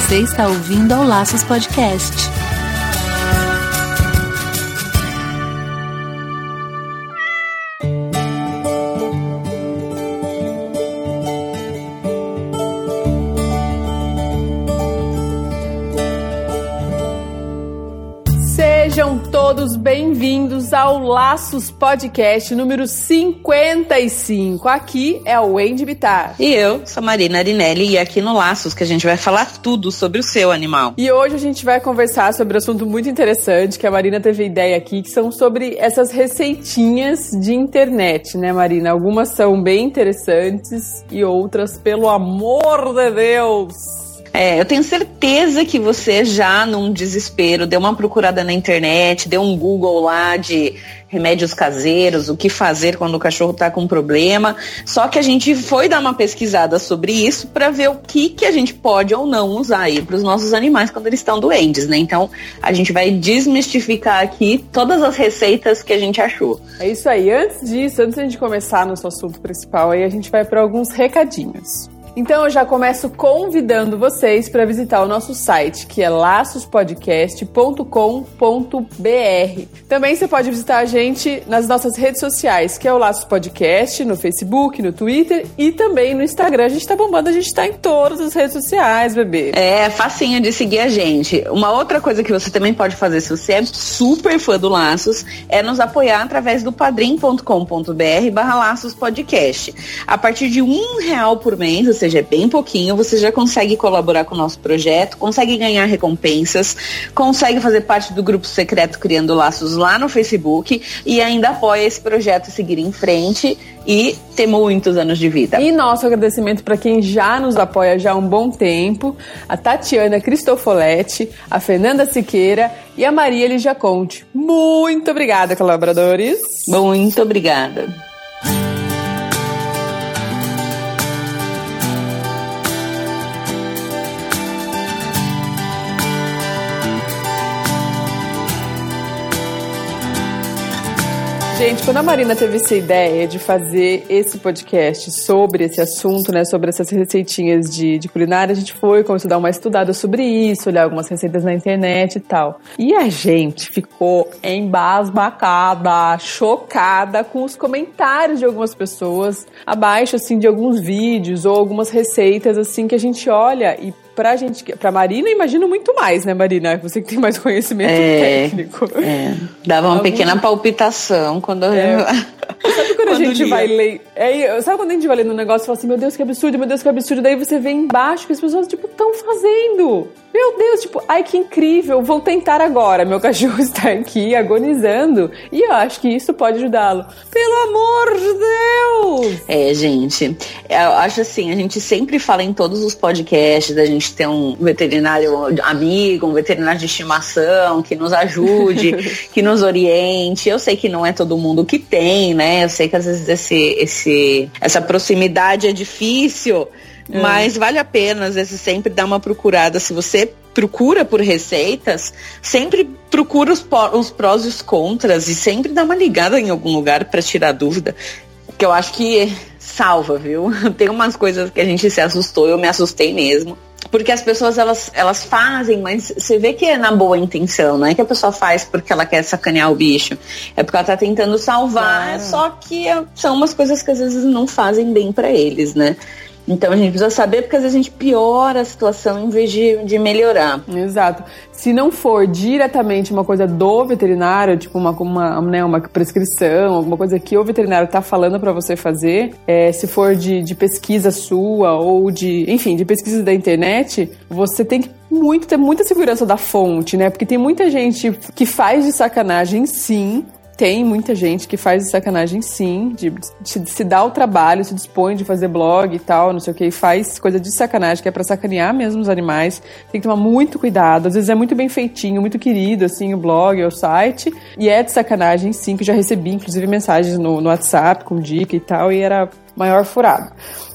Você está ouvindo ao Laços Podcast. Sejam todos bem-vindos ao Laços Podcast número 55. Aqui é o Wendy Bitar. E eu sou Marina Arinelli e aqui no Laços que a gente vai falar tudo sobre o seu animal. E hoje a gente vai conversar sobre um assunto muito interessante que a Marina teve ideia aqui, que são sobre essas receitinhas de internet, né, Marina? Algumas são bem interessantes e outras, pelo amor de Deus, é, eu tenho certeza que você já, num desespero, deu uma procurada na internet, deu um Google lá de remédios caseiros, o que fazer quando o cachorro está com problema. Só que a gente foi dar uma pesquisada sobre isso para ver o que, que a gente pode ou não usar aí para os nossos animais quando eles estão doentes, né? Então a gente vai desmistificar aqui todas as receitas que a gente achou. É isso aí. Antes disso, antes de a gente começar nosso assunto principal, aí a gente vai para alguns recadinhos. Então eu já começo convidando vocês para visitar o nosso site, que é laçospodcast.com.br. Também você pode visitar a gente nas nossas redes sociais, que é o Laços Podcast, no Facebook, no Twitter e também no Instagram. A gente tá bombando, a gente tá em todas as redes sociais, bebê. É, facinho de seguir a gente. Uma outra coisa que você também pode fazer, se você é super fã do Laços, é nos apoiar através do padrim.com.br barra Laços Podcast. A partir de um real por mês, seja, é bem pouquinho, você já consegue colaborar com o nosso projeto, consegue ganhar recompensas, consegue fazer parte do grupo secreto Criando Laços lá no Facebook e ainda apoia esse projeto seguir em frente e ter muitos anos de vida. E nosso agradecimento para quem já nos apoia já há um bom tempo, a Tatiana Cristofoletti, a Fernanda Siqueira e a Maria Lijaconte. Muito obrigada, colaboradores. Muito obrigada. Gente, quando a Marina teve essa ideia de fazer esse podcast sobre esse assunto, né, sobre essas receitinhas de, de culinária, a gente foi, começou a dar uma estudada sobre isso, olhar algumas receitas na internet e tal. E a gente ficou embasbacada, chocada com os comentários de algumas pessoas abaixo, assim, de alguns vídeos ou algumas receitas, assim, que a gente olha e pra gente, pra Marina, imagino muito mais, né, Marina? Você que tem mais conhecimento é, técnico. É. Dava uma pequena palpitação quando eu. É. Sabe quando, quando a gente lia. vai ler. É, sabe quando a gente vai lendo um negócio e fala assim, meu Deus, que absurdo, meu Deus, que absurdo. Daí você vê embaixo que as pessoas, tipo, estão fazendo. Meu Deus, tipo, ai que incrível, vou tentar agora. Meu cachorro está aqui agonizando e eu acho que isso pode ajudá-lo. Pelo amor de Deus! É, gente, eu acho assim, a gente sempre fala em todos os podcasts da gente ter um veterinário amigo, um veterinário de estimação que nos ajude, que nos oriente. Eu sei que não é todo mundo que tem, né? Eu sei que às vezes esse, esse, essa proximidade é difícil. É. Mas vale a pena, às vezes, sempre dar uma procurada. Se você procura por receitas, sempre procura os, os prós e os contras e sempre dá uma ligada em algum lugar para tirar dúvida. Que eu acho que salva, viu? Tem umas coisas que a gente se assustou, eu me assustei mesmo. Porque as pessoas elas, elas fazem, mas você vê que é na boa intenção, não é que a pessoa faz porque ela quer sacanear o bicho. É porque ela tá tentando salvar, só que são umas coisas que às vezes não fazem bem para eles, né? Então a gente precisa saber porque às vezes a gente piora a situação em vez de, de melhorar. Exato. Se não for diretamente uma coisa do veterinário, tipo uma, uma, né, uma prescrição, alguma coisa que o veterinário está falando para você fazer, é, se for de, de pesquisa sua ou de, enfim, de pesquisa da internet, você tem que muito ter muita segurança da fonte, né? Porque tem muita gente que faz de sacanagem, sim, tem muita gente que faz sacanagem sim, de, de, se dá o trabalho, se dispõe de fazer blog e tal, não sei o que, e faz coisa de sacanagem, que é pra sacanear mesmo os animais. Tem que tomar muito cuidado. Às vezes é muito bem feitinho, muito querido, assim, o blog, o site. E é de sacanagem sim, que já recebi, inclusive, mensagens no, no WhatsApp com dica e tal, e era maior furado.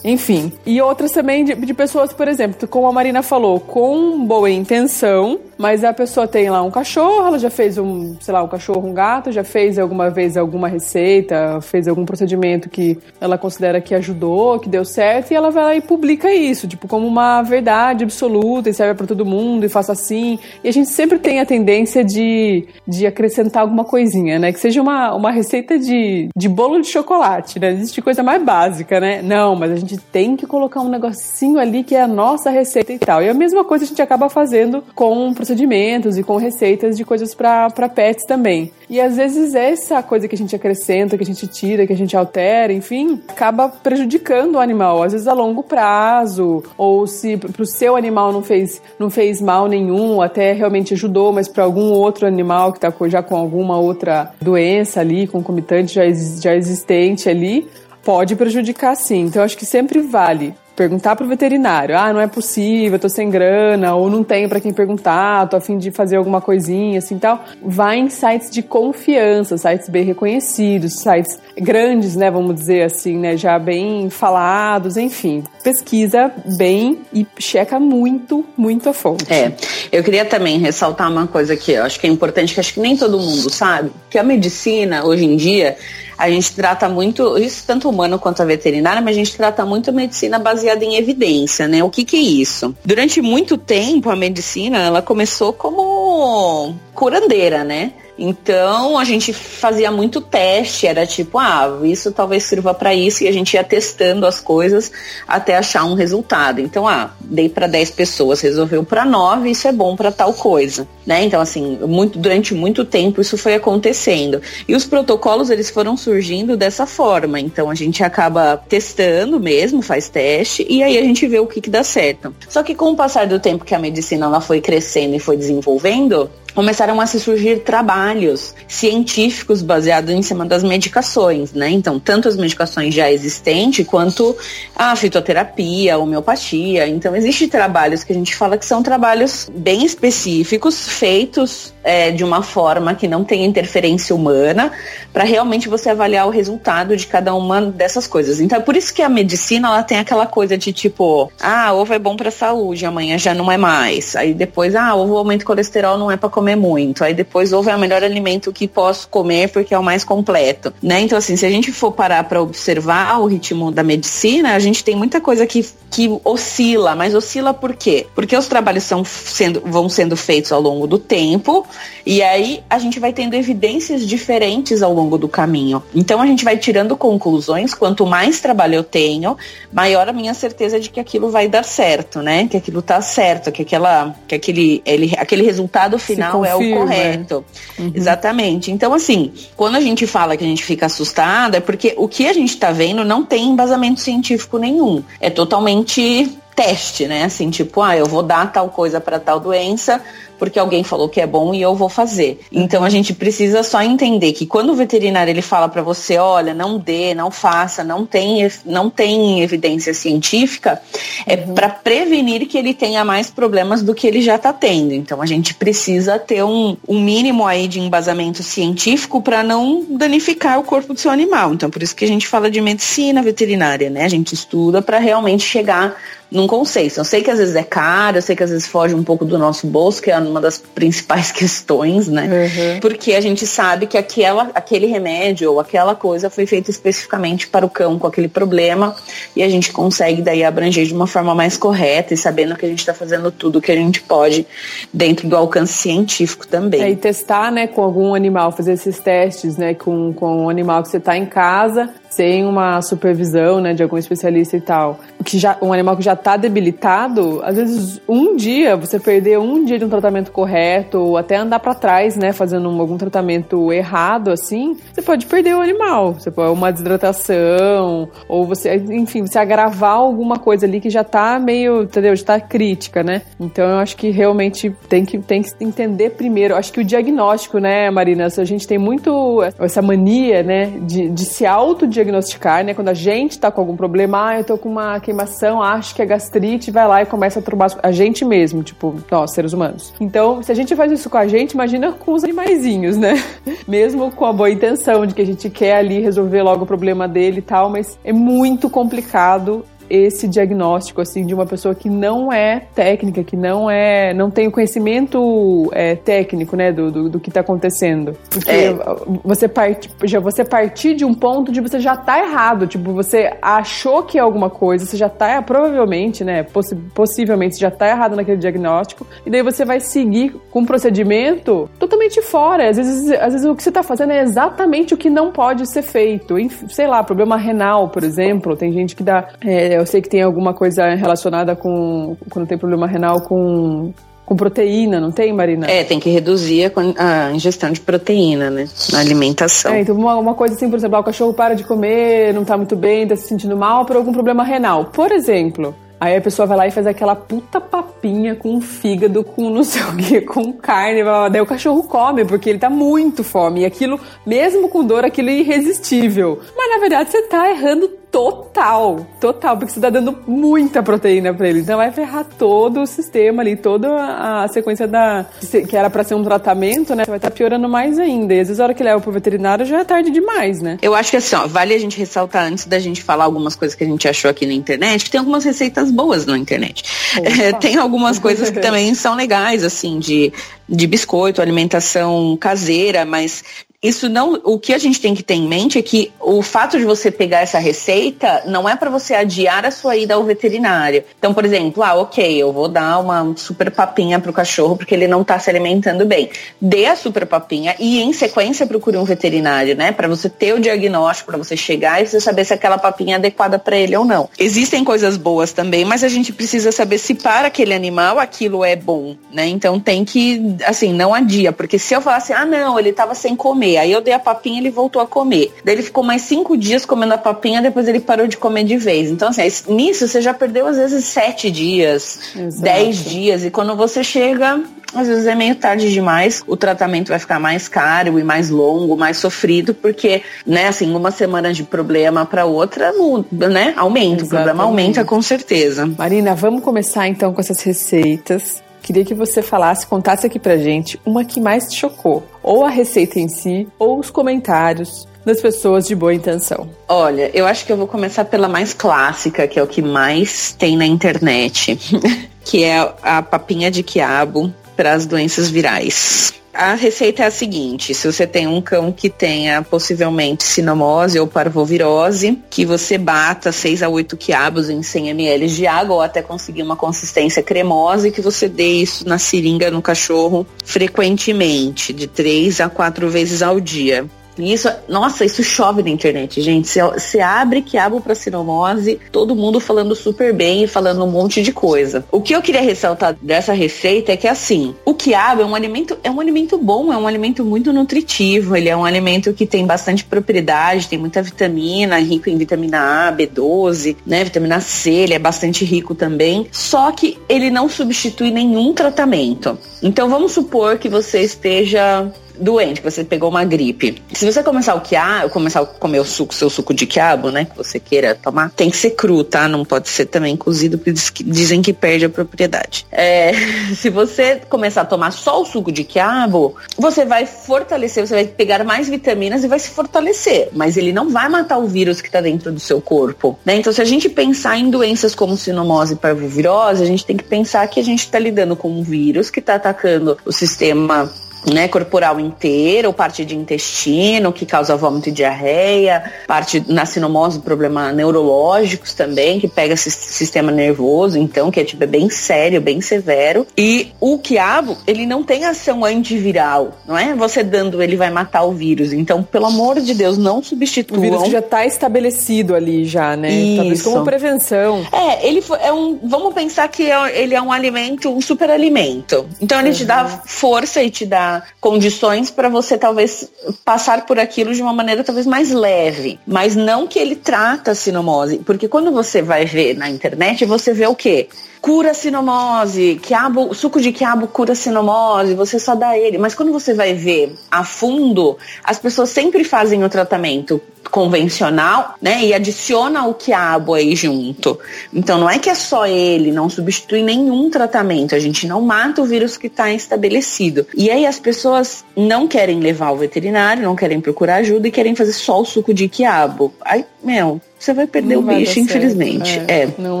Enfim. E outras também de, de, pessoas, por exemplo, como a Marina falou, com boa intenção, mas a pessoa tem lá um cachorro, ela já fez um, sei lá, um cachorro, um gato, já fez alguma vez alguma receita, fez algum procedimento que ela considera que ajudou, que deu certo, e ela vai lá e publica isso, tipo, como uma verdade absoluta e serve para todo mundo e faça assim. E a gente sempre tem a tendência de, de acrescentar alguma coisinha, né? Que seja uma, uma receita de, de bolo de chocolate, né? Existe coisa mais básica, né? Não, mas a gente gente tem que colocar um negocinho ali que é a nossa receita e tal. E a mesma coisa a gente acaba fazendo com procedimentos e com receitas de coisas para pets também. E às vezes essa coisa que a gente acrescenta, que a gente tira, que a gente altera, enfim, acaba prejudicando o animal, às vezes a longo prazo, ou se pro seu animal não fez, não fez mal nenhum, até realmente ajudou, mas para algum outro animal que está já com alguma outra doença ali, concomitante já, já existente ali, pode prejudicar sim. Então acho que sempre vale perguntar pro veterinário, ah, não é possível, tô sem grana, ou não tenho para quem perguntar, tô a fim de fazer alguma coisinha assim tal. Vai em sites de confiança, sites bem reconhecidos, sites grandes, né, vamos dizer assim, né, já bem falados, enfim. Pesquisa bem e checa muito, muito a fonte. É, eu queria também ressaltar uma coisa que eu acho que é importante, que acho que nem todo mundo sabe, que a medicina hoje em dia a gente trata muito, isso tanto humano quanto a veterinária, mas a gente trata muito a medicina baseada em evidência, né? O que que é isso? Durante muito tempo a medicina, ela começou como curandeira, né? Então a gente fazia muito teste, era tipo, ah, isso talvez sirva para isso e a gente ia testando as coisas até achar um resultado. Então, ah, dei para 10 pessoas, resolveu para 9, isso é bom para tal coisa, né? Então assim, muito durante muito tempo isso foi acontecendo. E os protocolos eles foram surgindo dessa forma. Então a gente acaba testando mesmo, faz teste e aí a gente vê o que que dá certo. Só que com o passar do tempo que a medicina ela foi crescendo e foi desenvolvendo, começaram a se surgir trabalhos científicos baseados em cima das medicações, né? Então, tanto as medicações já existentes quanto a fitoterapia, a homeopatia. Então, existem trabalhos que a gente fala que são trabalhos bem específicos, feitos é, de uma forma que não tem interferência humana, para realmente você avaliar o resultado de cada uma dessas coisas. Então, é por isso que a medicina ela tem aquela coisa de tipo, ah, ovo é bom para saúde, amanhã já não é mais. Aí depois, ah, ovo aumenta o colesterol, não é para comer comer muito. Aí depois ovo é o melhor alimento que posso comer porque é o mais completo, né? Então assim, se a gente for parar para observar o ritmo da medicina, a gente tem muita coisa que, que oscila, mas oscila por quê? Porque os trabalhos são sendo, vão sendo feitos ao longo do tempo e aí a gente vai tendo evidências diferentes ao longo do caminho. Então a gente vai tirando conclusões, quanto mais trabalho eu tenho, maior a minha certeza de que aquilo vai dar certo, né? Que aquilo tá certo, que aquela que aquele ele, aquele resultado final confirma. é o correto. Uhum. Exatamente. Então, assim, quando a gente fala que a gente fica assustado, é porque o que a gente está vendo não tem embasamento científico nenhum. É totalmente teste, né? Assim, tipo, ah, eu vou dar tal coisa para tal doença, porque alguém falou que é bom e eu vou fazer. Então a gente precisa só entender que quando o veterinário ele fala para você, olha, não dê, não faça, não tem, não tem evidência científica, é uhum. para prevenir que ele tenha mais problemas do que ele já está tendo. Então a gente precisa ter um, um mínimo aí de embasamento científico para não danificar o corpo do seu animal. Então por isso que a gente fala de medicina veterinária, né? A gente estuda para realmente chegar num conceito. Eu sei que às vezes é caro, eu sei que às vezes foge um pouco do nosso bolso, que é uma das principais questões, né? Uhum. Porque a gente sabe que aquela, aquele remédio ou aquela coisa foi feita especificamente para o cão com aquele problema e a gente consegue daí abranger de uma forma mais correta e sabendo que a gente está fazendo tudo o que a gente pode dentro do alcance científico também. É, e testar, né, com algum animal, fazer esses testes, né, com, com um animal que você está em casa, sem uma supervisão, né, de algum especialista e tal, que já um animal que já está debilitado, às vezes um dia você perder um dia de um tratamento correto ou até andar para trás, né, fazendo algum tratamento errado assim, você pode perder o animal, você pode uma desidratação ou você, enfim, você agravar alguma coisa ali que já está meio, entendeu, já está crítica, né? Então eu acho que realmente tem que tem que entender primeiro, acho que o diagnóstico, né, Marina, a gente tem muito essa mania, né, de, de se autodiagnosticar diagnosticar, né? Quando a gente tá com algum problema, ah, eu tô com uma queimação, acho que é gastrite, vai lá e começa a turbar a gente mesmo, tipo, nós, seres humanos. Então, se a gente faz isso com a gente, imagina com os animaizinhos, né? Mesmo com a boa intenção de que a gente quer ali resolver logo o problema dele e tal, mas é muito complicado esse diagnóstico assim de uma pessoa que não é técnica, que não é, não tem o conhecimento é, técnico, né, do, do, do que está acontecendo. Porque é. você parte, já você partir de um ponto de você já tá errado, tipo você achou que é alguma coisa, você já tá provavelmente, né, possi possivelmente já tá errado naquele diagnóstico e daí você vai seguir com um procedimento totalmente fora. Às vezes, às vezes o que você está fazendo é exatamente o que não pode ser feito. Sei lá, problema renal, por exemplo, tem gente que dá é, eu sei que tem alguma coisa relacionada com. Quando tem problema renal com com proteína, não tem, Marina? É, tem que reduzir a, a ingestão de proteína, né? Na alimentação. É, então uma, uma coisa assim, por exemplo, ah, o cachorro para de comer, não tá muito bem, tá se sentindo mal por algum problema renal. Por exemplo, Aí a pessoa vai lá e faz aquela puta papinha com fígado, com não sei o que, com carne. Daí o cachorro come, porque ele tá muito fome. E aquilo, mesmo com dor, aquilo é irresistível. Mas na verdade você tá errando total, total, porque você tá dando muita proteína para ele. Então vai ferrar todo o sistema ali, toda a sequência da que era para ser um tratamento, né? Vai estar tá piorando mais ainda. E às vezes a hora que leva pro veterinário já é tarde demais, né? Eu acho que assim, ó, vale a gente ressaltar antes da gente falar algumas coisas que a gente achou aqui na internet, que tem algumas receitas boas na internet. É, tem algumas coisas que também são legais, assim, de, de biscoito, alimentação caseira, mas isso não. O que a gente tem que ter em mente é que o fato de você pegar essa receita não é para você adiar a sua ida ao veterinário. Então, por exemplo, ah, ok, eu vou dar uma super papinha pro cachorro porque ele não tá se alimentando bem. Dê a super papinha e em sequência procure um veterinário, né? Para você ter o diagnóstico, para você chegar e você saber se aquela papinha é adequada para ele ou não. Existem coisas boas também, mas a gente precisa saber se para aquele animal aquilo é bom, né? Então tem que, assim, não adia, porque se eu falar assim, ah, não, ele tava sem comer. Aí eu dei a papinha e ele voltou a comer. Daí ele ficou mais cinco dias comendo a papinha, depois ele parou de comer de vez. Então, assim, nisso você já perdeu às vezes sete dias, Exato. dez dias. E quando você chega, às vezes é meio tarde demais, o tratamento vai ficar mais caro e mais longo, mais sofrido, porque, né, assim, uma semana de problema para outra, né, aumenta, Exatamente. o problema aumenta com certeza. Marina, vamos começar então com essas receitas. Queria que você falasse, contasse aqui pra gente uma que mais te chocou. Ou a receita em si, ou os comentários das pessoas de boa intenção. Olha, eu acho que eu vou começar pela mais clássica, que é o que mais tem na internet, que é a papinha de quiabo para as doenças virais. A receita é a seguinte: se você tem um cão que tenha possivelmente sinomose ou parvovirose, que você bata 6 a 8 quiabos em 100 ml de água ou até conseguir uma consistência cremosa e que você dê isso na seringa no cachorro frequentemente, de 3 a 4 vezes ao dia. Isso, nossa, isso chove na internet, gente. Você abre quiabo para sinomose, todo mundo falando super bem e falando um monte de coisa. O que eu queria ressaltar dessa receita é que assim, o quiabo é um alimento, é um alimento bom, é um alimento muito nutritivo, ele é um alimento que tem bastante propriedade, tem muita vitamina, rico em vitamina A, B12, né, vitamina C, ele é bastante rico também. Só que ele não substitui nenhum tratamento. Então vamos supor que você esteja doente, que você pegou uma gripe. Se você começar o quiabo, começar a comer o suco, seu suco de quiabo, né, que você queira tomar, tem que ser cru, tá? Não pode ser também cozido, porque dizem que perde a propriedade. É, se você começar a tomar só o suco de quiabo, você vai fortalecer, você vai pegar mais vitaminas e vai se fortalecer, mas ele não vai matar o vírus que está dentro do seu corpo, né? Então, se a gente pensar em doenças como sinomose e parvovirose, a gente tem que pensar que a gente está lidando com um vírus que está atacando o sistema né, corporal inteiro, parte de intestino, que causa vômito e diarreia, parte na sinomose, problema neurológicos também, que pega esse sistema nervoso, então, que é tipo é bem sério, bem severo. E o quiabo, ele não tem ação antiviral, não é? Você dando ele vai matar o vírus. Então, pelo amor de Deus, não substituam. O vírus já está estabelecido ali já, né? Isso. Talvez como prevenção. É, ele é um, vamos pensar que é, ele é um alimento, um super alimento. Então, ele uhum. te dá força e te dá condições para você talvez passar por aquilo de uma maneira talvez mais leve, mas não que ele trata a sinomose, porque quando você vai ver na internet, você vê o quê? Cura sinomose, quiabo, suco de quiabo cura sinomose, você só dá ele. Mas quando você vai ver a fundo, as pessoas sempre fazem o tratamento convencional, né? E adiciona o quiabo aí junto. Então não é que é só ele, não substitui nenhum tratamento. A gente não mata o vírus que está estabelecido. E aí as pessoas não querem levar ao veterinário, não querem procurar ajuda e querem fazer só o suco de quiabo. Aí, meu, você vai perder não o vai bicho, infelizmente. É, é. Não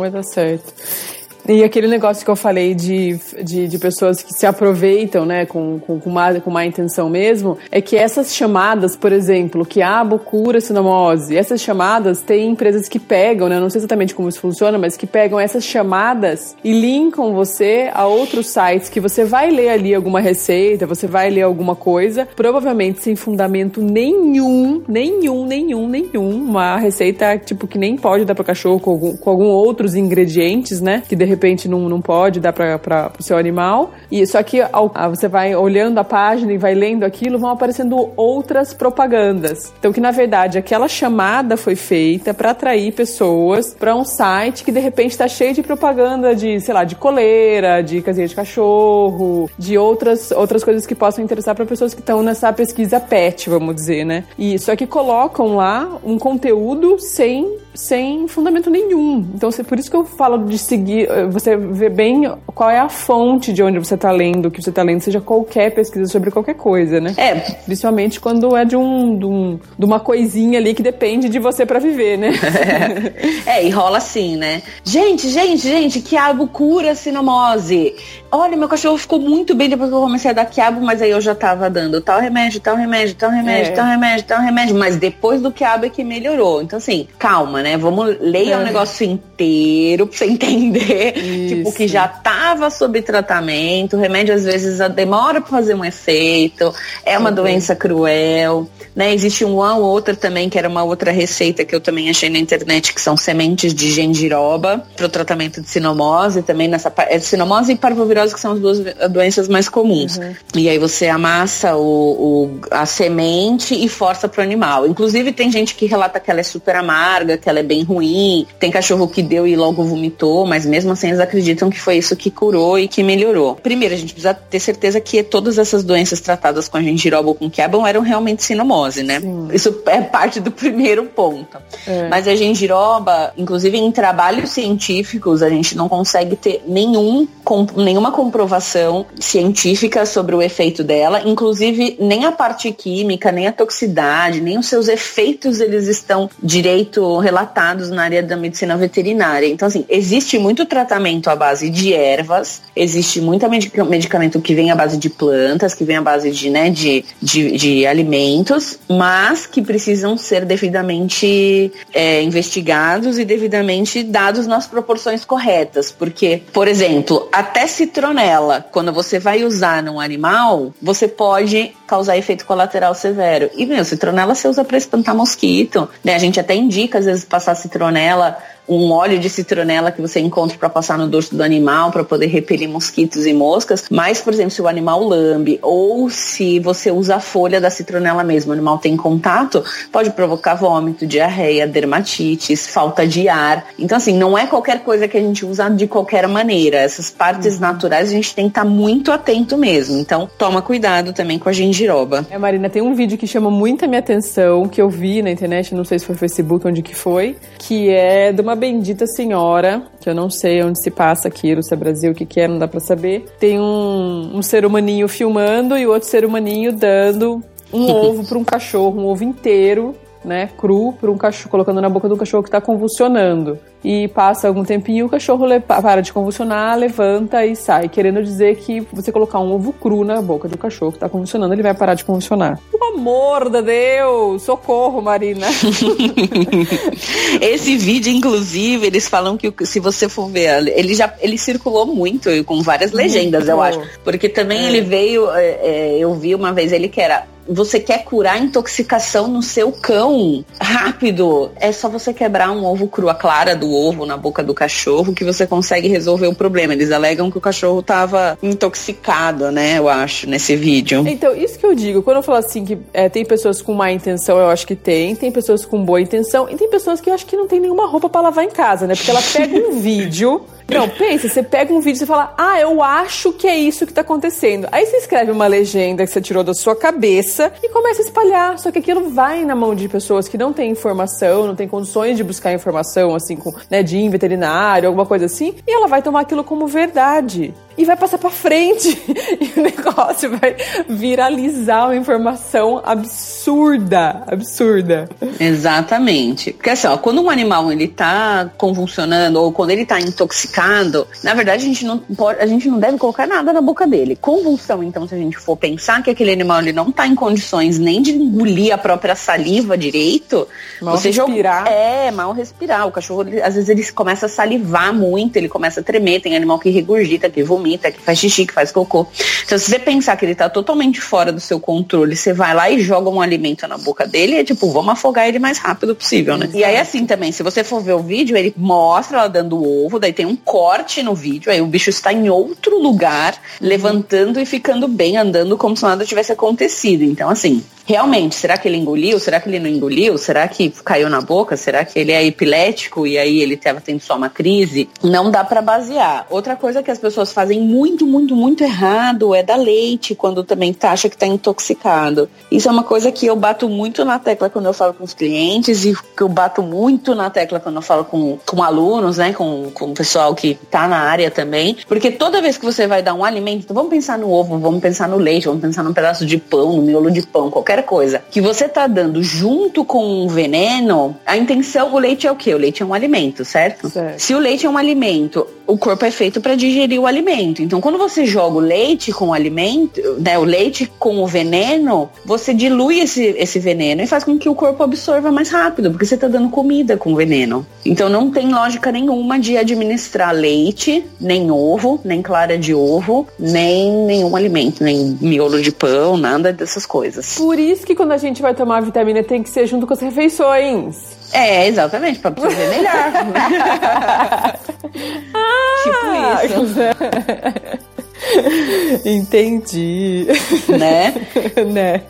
vai dar certo. E aquele negócio que eu falei de, de, de pessoas que se aproveitam, né, com, com, com, má, com má intenção mesmo, é que essas chamadas, por exemplo, quiabo cura sinomose, essas chamadas tem empresas que pegam, né, não sei exatamente como isso funciona, mas que pegam essas chamadas e linkam você a outros sites que você vai ler ali alguma receita, você vai ler alguma coisa, provavelmente sem fundamento nenhum, nenhum, nenhum, nenhum, uma receita tipo que nem pode dar para cachorro com algum, com algum outros ingredientes, né, que de repente não, não pode dar para o seu animal. E só que ao, você vai olhando a página e vai lendo aquilo, vão aparecendo outras propagandas. Então que na verdade aquela chamada foi feita para atrair pessoas para um site que de repente está cheio de propaganda de, sei lá, de coleira, de casinha de cachorro, de outras outras coisas que possam interessar para pessoas que estão nessa pesquisa pet, vamos dizer, né? E só que colocam lá um conteúdo sem sem fundamento nenhum. Então, por isso que eu falo de seguir, você vê bem qual é a fonte de onde você está lendo, o que você está lendo, seja qualquer pesquisa sobre qualquer coisa, né? É. Principalmente quando é de, um, de, um, de uma coisinha ali que depende de você para viver, né? É. é, e rola assim, né? Gente, gente, gente, quiabo cura sinomose. Olha, meu cachorro ficou muito bem depois que eu comecei a dar quiabo, mas aí eu já tava dando tal remédio, tal remédio, tal remédio, é. tal remédio, tal remédio. Mas depois do quiabo é que melhorou. Então, assim, calma, né? Vamos ler é. o negócio inteiro pra você entender. Isso. Tipo, que já tava sob tratamento. O remédio, às vezes, demora pra fazer um efeito. É uma doença cruel. Né? Existe um ou outra também, que era uma outra receita que eu também achei na internet, que são sementes de gengiroba para o tratamento de sinomose, também nessa é sinomose e parvovirose que são as duas doenças mais comuns. Uhum. E aí você amassa o, o, a semente e força pro animal. Inclusive tem gente que relata que ela é super amarga, que ela é bem ruim. Tem cachorro que deu e logo vomitou, mas mesmo assim eles acreditam que foi isso que curou e que melhorou. Primeiro, a gente precisa ter certeza que todas essas doenças tratadas com a gengiroba ou com quiabão eram realmente sinomose, né? Sim. Isso é parte do primeiro ponto. É. Mas a gengiroba, inclusive em trabalhos científicos, a gente não consegue ter nenhum, nenhuma comprovação científica sobre o efeito dela, inclusive nem a parte química, nem a toxicidade, nem os seus efeitos eles estão direito relatados na área da medicina veterinária. Então, assim, existe muito tratamento à base de ervas, existe muito medicamento que vem à base de plantas, que vem à base de, né, de, de, de alimentos, mas que precisam ser devidamente é, investigados e devidamente dados nas proporções corretas. Porque, por exemplo, até citronela quando você vai usar num animal, você pode causar efeito colateral severo. E, meu, citronela você usa para espantar mosquito, né? A gente até indica, às vezes, passar citronela um óleo de citronela que você encontra para passar no dorso do animal para poder repelir mosquitos e moscas. Mas, por exemplo, se o animal lambe ou se você usa a folha da citronela mesmo, o animal tem contato, pode provocar vômito, diarreia, dermatites, falta de ar. Então, assim, não é qualquer coisa que a gente usa de qualquer maneira. Essas partes uhum. naturais a gente tem que estar tá muito atento mesmo. Então, toma cuidado também com a gengiroba. É, Marina, tem um vídeo que chama muito a minha atenção, que eu vi na internet, não sei se foi Facebook, onde que foi, que é de uma uma bendita senhora, que eu não sei onde se passa aquilo, se é Brasil, o que, que é, não dá pra saber. Tem um, um ser humaninho filmando e o outro ser humaninho dando um ovo para um cachorro, um ovo inteiro, né, cru, para um cachorro, colocando na boca do cachorro que está convulsionando e passa algum tempinho, o cachorro para de convulsionar, levanta e sai, querendo dizer que você colocar um ovo cru na boca do cachorro que está convulsionando, ele vai parar de convulsionar. Pelo amor de Deus! Socorro, Marina! Esse vídeo, inclusive, eles falam que se você for ver, ele já ele circulou muito com várias legendas, muito. eu acho. Porque também é. ele veio, é, é, eu vi uma vez ele que era você quer curar a intoxicação no seu cão rápido, é só você quebrar um ovo cru, a clara do ovo na boca do cachorro que você consegue resolver o problema. Eles alegam que o cachorro estava intoxicado, né? Eu acho, nesse vídeo. Então, isso que eu digo, quando eu falo assim que é, tem pessoas com má intenção, eu acho que tem, tem pessoas com boa intenção, e tem pessoas que eu acho que não tem nenhuma roupa para lavar em casa, né? Porque ela pega um vídeo Não, pensa, você pega um vídeo e fala, ah, eu acho que é isso que tá acontecendo. Aí você escreve uma legenda que você tirou da sua cabeça e começa a espalhar. Só que aquilo vai na mão de pessoas que não têm informação, não têm condições de buscar informação, assim, com, né, de ir veterinário, alguma coisa assim, e ela vai tomar aquilo como verdade e vai passar para frente e o negócio vai viralizar uma informação absurda, absurda. Exatamente. Porque assim, ó, quando um animal ele tá convulsionando ou quando ele tá intoxicado, na verdade a gente não pode, a gente não deve colocar nada na boca dele. Convulsão, então, se a gente for pensar que aquele animal ele não tá em condições nem de engolir a própria saliva direito, mal você respirar. É, mal respirar. O cachorro, ele, às vezes ele começa a salivar muito, ele começa a tremer, tem animal que regurgita, que vomita que faz xixi, que faz cocô. Então, se você pensar que ele tá totalmente fora do seu controle, você vai lá e joga um alimento na boca dele, é tipo, vamos afogar ele mais rápido possível, né? Exato. E aí, assim também, se você for ver o vídeo, ele mostra ela dando o ovo, daí tem um corte no vídeo, aí o bicho está em outro lugar, uhum. levantando e ficando bem, andando como se nada tivesse acontecido. Então, assim, realmente, será que ele engoliu? Será que ele não engoliu? Será que caiu na boca? Será que ele é epilético e aí ele estava tendo só uma crise? Não dá para basear. Outra coisa que as pessoas fazem muito, muito, muito errado é dar leite quando também tá, acha que está intoxicado. Isso é uma coisa que eu bato muito na tecla quando eu falo com os clientes e que eu bato muito na tecla quando eu falo com, com alunos, né? Com, com o pessoal que está na área também. Porque toda vez que você vai dar um alimento, então vamos pensar no ovo, vamos pensar no leite, vamos pensar num pedaço de pão, no miolo de pão, qualquer qualquer coisa que você tá dando junto com o veneno, a intenção, o leite é o quê? O leite é um alimento, certo? certo. Se o leite é um alimento, o corpo é feito para digerir o alimento. Então, quando você joga o leite com o alimento, né, o leite com o veneno, você dilui esse, esse veneno e faz com que o corpo absorva mais rápido, porque você está dando comida com veneno. Então, não tem lógica nenhuma de administrar leite, nem ovo, nem clara de ovo, nem nenhum alimento, nem miolo de pão, nada dessas coisas. Por isso que quando a gente vai tomar vitamina tem que ser junto com as refeições. É, exatamente, para absorver melhor. ah, tipo isso. Entendi. Né? né?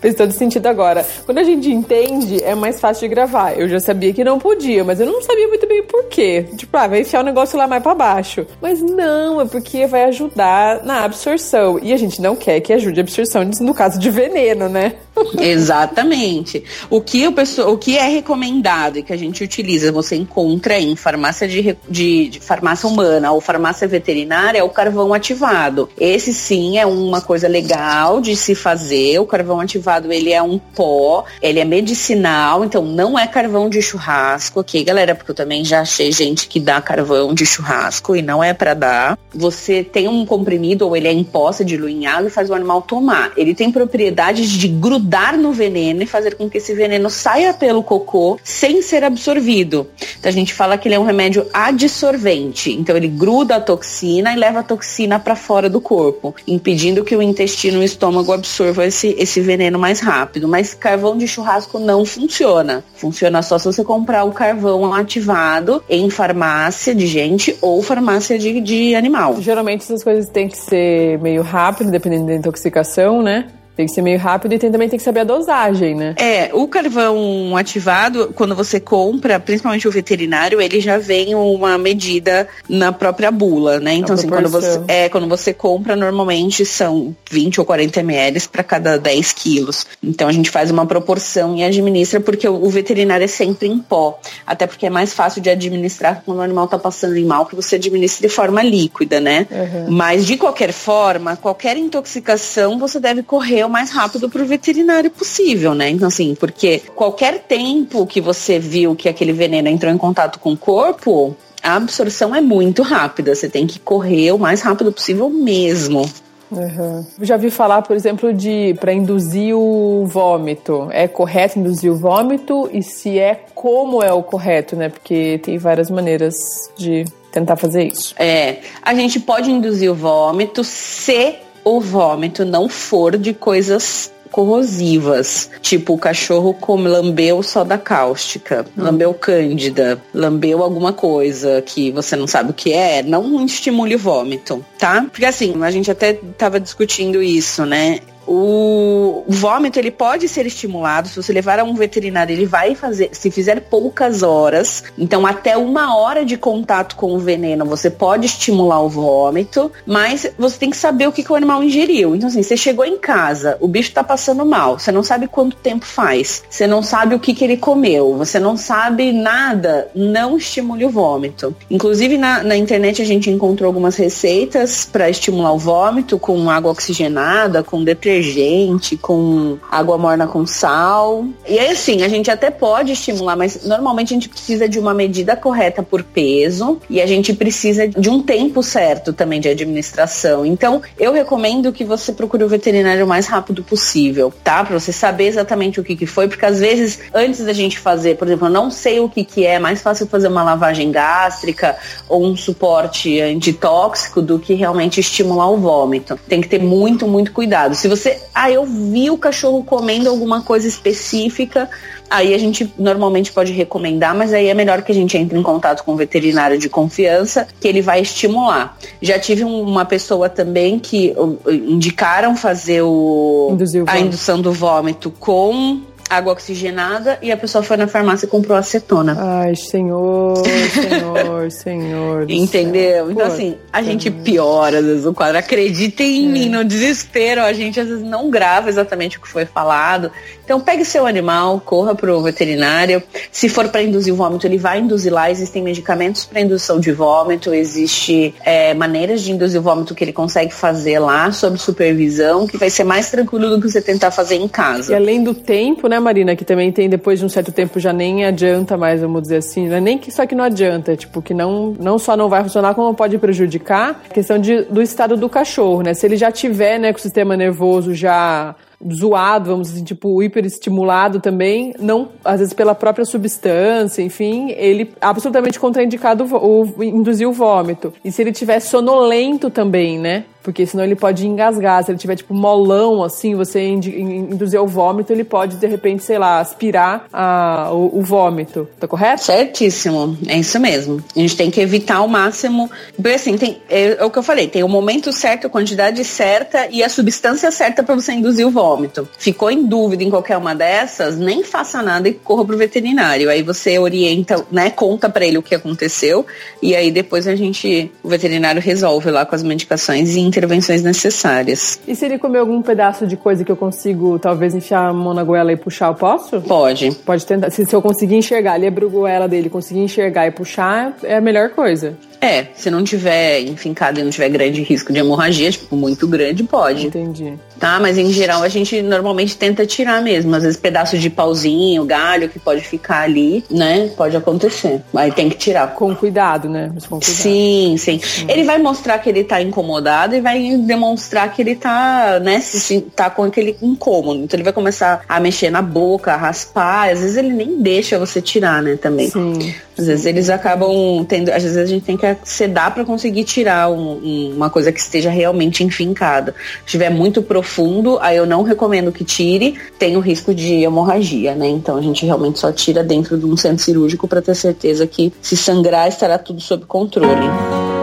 Fez todo sentido agora. Quando a gente entende, é mais fácil de gravar. Eu já sabia que não podia, mas eu não sabia muito bem por quê. Tipo, ah, vai enfiar o negócio lá mais para baixo. Mas não, é porque vai ajudar na absorção. E a gente não quer que ajude a absorção no caso de veneno, né? Exatamente. O que, o, pessoa, o que é recomendado e que a gente utiliza, você encontra em farmácia de, de, de, farmácia humana ou farmácia veterinária, é o carvão ativado. Esse sim é uma coisa legal de se fazer. O carvão ativado ele é um pó, ele é medicinal, então não é carvão de churrasco, ok, galera? Porque eu também já achei gente que dá carvão de churrasco e não é para dar. Você tem um comprimido ou ele é em pó, se dilui em água e faz o animal tomar. Ele tem propriedades de grudar grudar no veneno e fazer com que esse veneno saia pelo cocô sem ser absorvido. Então a gente fala que ele é um remédio adsorvente. Então ele gruda a toxina e leva a toxina para fora do corpo, impedindo que o intestino e o estômago absorvam esse, esse veneno mais rápido. Mas carvão de churrasco não funciona. Funciona só se você comprar o carvão ativado em farmácia de gente ou farmácia de, de animal. Geralmente essas coisas têm que ser meio rápido, dependendo da intoxicação, né? Tem que ser meio rápido e tem, também tem que saber a dosagem, né? É, o carvão ativado, quando você compra, principalmente o veterinário, ele já vem uma medida na própria bula, né? Então, assim, quando você, é, quando você compra, normalmente são 20 ou 40 ml para cada 10 quilos. Então, a gente faz uma proporção e administra, porque o, veterinário é sempre em pó. Até porque é mais fácil de administrar quando o animal tá passando em mal, que você administra de forma líquida, né? Uhum. Mas, de qualquer forma, qualquer intoxicação, você deve correr o mais rápido para o veterinário possível, né? Então, assim, porque qualquer tempo que você viu que aquele veneno entrou em contato com o corpo, a absorção é muito rápida. Você tem que correr o mais rápido possível mesmo. Uhum. Já vi falar, por exemplo, de para induzir o vômito. É correto induzir o vômito e se é como é o correto, né? Porque tem várias maneiras de tentar fazer isso. É, a gente pode induzir o vômito se o vômito não for de coisas corrosivas, tipo o cachorro come, lambeu soda cáustica, hum. lambeu cândida, lambeu alguma coisa que você não sabe o que é, não estimule o vômito, tá? Porque assim, a gente até tava discutindo isso, né? O vômito ele pode ser estimulado. Se você levar a um veterinário, ele vai fazer, se fizer poucas horas, então até uma hora de contato com o veneno, você pode estimular o vômito, mas você tem que saber o que, que o animal ingeriu. Então, assim, você chegou em casa, o bicho tá passando mal, você não sabe quanto tempo faz, você não sabe o que, que ele comeu, você não sabe nada, não estimule o vômito. Inclusive, na, na internet a gente encontrou algumas receitas para estimular o vômito com água oxigenada, com detergente detergente, com água morna com sal. E aí, assim, a gente até pode estimular, mas normalmente a gente precisa de uma medida correta por peso e a gente precisa de um tempo certo também de administração. Então, eu recomendo que você procure o veterinário o mais rápido possível, tá? Para você saber exatamente o que, que foi, porque às vezes, antes da gente fazer, por exemplo, eu não sei o que, que é, é mais fácil fazer uma lavagem gástrica ou um suporte antitóxico do que realmente estimular o vômito. Tem que ter muito, muito cuidado. Se você você, ah, eu vi o cachorro comendo alguma coisa específica, aí a gente normalmente pode recomendar, mas aí é melhor que a gente entre em contato com um veterinário de confiança, que ele vai estimular. Já tive uma pessoa também que indicaram fazer o, a indução do vômito com água oxigenada e a pessoa foi na farmácia e comprou acetona. Ai, senhor, senhor, senhor. Entendeu? Então, assim, a gente piora às vezes o quadro. Acreditem em é. mim, no desespero, a gente às vezes não grava exatamente o que foi falado. Então, pegue seu animal, corra pro veterinário. Se for para induzir o vômito, ele vai induzir lá. Existem medicamentos para indução de vômito, existe é, maneiras de induzir o vômito que ele consegue fazer lá, sob supervisão, que vai ser mais tranquilo do que você tentar fazer em casa. E além do tempo, né? Marina? Que também tem, depois de um certo tempo, já nem adianta mais, vamos dizer assim. Né? Nem que só que não adianta, tipo, que não, não só não vai funcionar, como pode prejudicar a questão de, do estado do cachorro, né? Se ele já tiver, né, com o sistema nervoso já zoado, vamos dizer, tipo, hiperestimulado também, não, às vezes pela própria substância, enfim, ele absolutamente contraindicado o, o induzir o vômito. E se ele tiver sonolento também, né? Porque senão ele pode engasgar. Se ele tiver, tipo, molão, assim, você induzir o vômito, ele pode, de repente, sei lá, aspirar a, o, o, vômito. Tá correto? Certíssimo. É isso mesmo. A gente tem que evitar ao máximo. Porque, assim, tem, é, é o que eu falei, tem o momento certo, a quantidade certa e a substância certa para você induzir o vômito. Ficou em dúvida em qualquer uma dessas, nem faça nada e corra pro veterinário. Aí você orienta, né, conta para ele o que aconteceu e aí depois a gente, o veterinário resolve lá com as medicações e intervenções necessárias. E se ele comer algum pedaço de coisa que eu consigo, talvez, enfiar a mão na goela e puxar, eu posso? Pode. Pode tentar. Se, se eu conseguir enxergar, ele abre a goela dele, conseguir enxergar e puxar, é a melhor coisa. É, se não tiver enfincado e não tiver grande risco de hemorragia, tipo, muito grande, pode. Entendi. Tá, mas em geral a gente normalmente tenta tirar mesmo. Às vezes pedaços de pauzinho, galho que pode ficar ali, né? Pode acontecer. Aí tem que tirar. Com cuidado, né? Mas com cuidado. Sim, sim. Hum. Ele vai mostrar que ele tá incomodado e vai demonstrar que ele tá, né, se, tá com aquele incômodo. Então ele vai começar a mexer na boca, a raspar. Às vezes ele nem deixa você tirar, né, também. Sim. Às vezes eles acabam tendo. Às vezes a gente tem que sedar para conseguir tirar um, uma coisa que esteja realmente enfincada. Se estiver muito profundo, aí eu não recomendo que tire, tem o risco de hemorragia, né? Então a gente realmente só tira dentro de um centro cirúrgico para ter certeza que se sangrar estará tudo sob controle.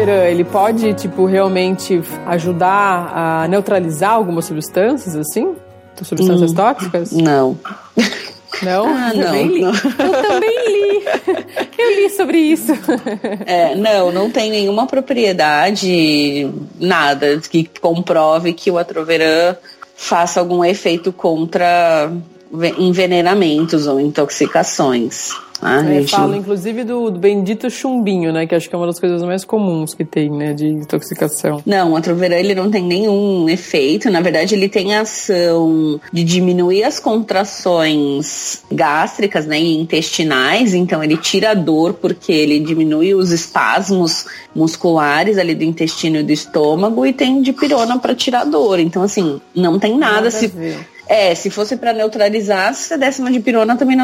Ele pode, tipo, realmente ajudar a neutralizar algumas substâncias, assim? Substâncias hum, tóxicas? Não. Não? Ah, não, li. não. Eu também li. Eu li sobre isso. É, não, não tem nenhuma propriedade, nada que comprove que o atroveran faça algum efeito contra envenenamentos ou intoxicações. Ah, é, fala inclusive do, do, bendito chumbinho, né? Que acho que é uma das coisas mais comuns que tem, né? De intoxicação. Não, o atroverã ele não tem nenhum efeito. Na verdade, ele tem ação de diminuir as contrações gástricas, né? E intestinais. Então, ele tira a dor porque ele diminui os espasmos musculares ali do intestino e do estômago e tem dipirona para tirar a dor. Então, assim, não tem nada, nada se É, se fosse para neutralizar, se a décima de pirona também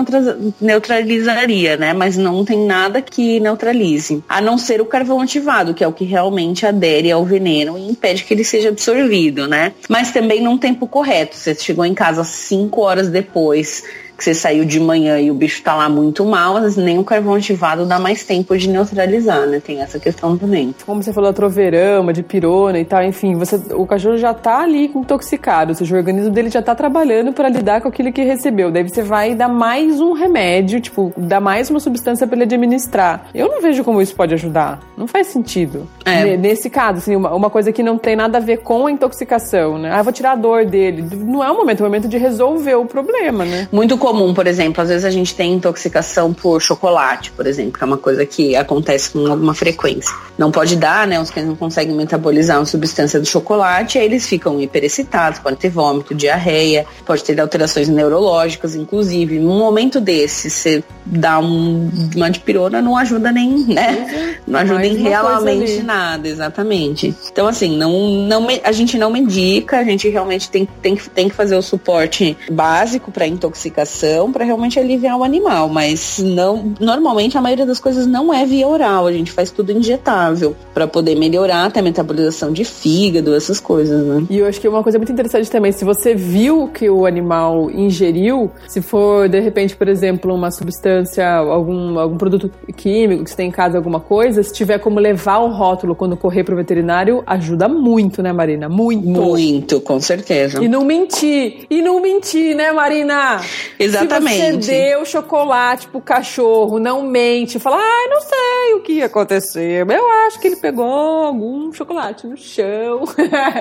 neutralizaria, né? Mas não tem nada que neutralize. A não ser o carvão ativado, que é o que realmente adere ao veneno e impede que ele seja absorvido, né? Mas também num tempo correto. Você chegou em casa cinco horas depois que você saiu de manhã e o bicho tá lá muito mal, às vezes nem o carvão ativado dá mais tempo de neutralizar, né? Tem essa questão também. Como você falou, troverama, de pirona e tal, enfim, você, o cachorro já tá ali intoxicado, ou seja, o organismo dele já tá trabalhando para lidar com aquilo que recebeu. Daí você vai dar mais um remédio, tipo, dar mais uma substância para ele administrar. Eu não vejo como isso pode ajudar. Não faz sentido. É. Nesse caso, assim, uma, uma, coisa que não tem nada a ver com a intoxicação, né? Ah, vou tirar a dor dele. Não é o momento, é o momento de resolver o problema, né? Muito comum, por exemplo, às vezes a gente tem intoxicação por chocolate, por exemplo, que é uma coisa que acontece com alguma frequência. Não pode dar, né? Os cães não conseguem metabolizar uma substância do chocolate, aí eles ficam hiperexcitados, pode ter vômito, diarreia, pode ter alterações neurológicas, inclusive. Num momento desse, você dá um, uma dipirona, não ajuda nem, né? Não ajuda em realmente nada, exatamente. Então, assim, não, não, a gente não medica, a gente realmente tem, tem, tem que fazer o suporte básico para intoxicação para realmente aliviar o animal, mas não, normalmente a maioria das coisas não é via oral, a gente faz tudo injetável para poder melhorar até a metabolização de fígado, essas coisas, né? E eu acho que uma coisa muito interessante também, se você viu que o animal ingeriu, se for de repente, por exemplo, uma substância, algum, algum produto químico que você tem em casa, alguma coisa, se tiver como levar o rótulo quando correr pro veterinário, ajuda muito, né, Marina? Muito. Muito, com certeza. E não mentir. E não mentir, né, Marina? Exatamente. Se você deu chocolate pro cachorro, não mente, fala, ai, ah, não sei o que ia acontecer. Eu acho que ele pegou algum chocolate no chão.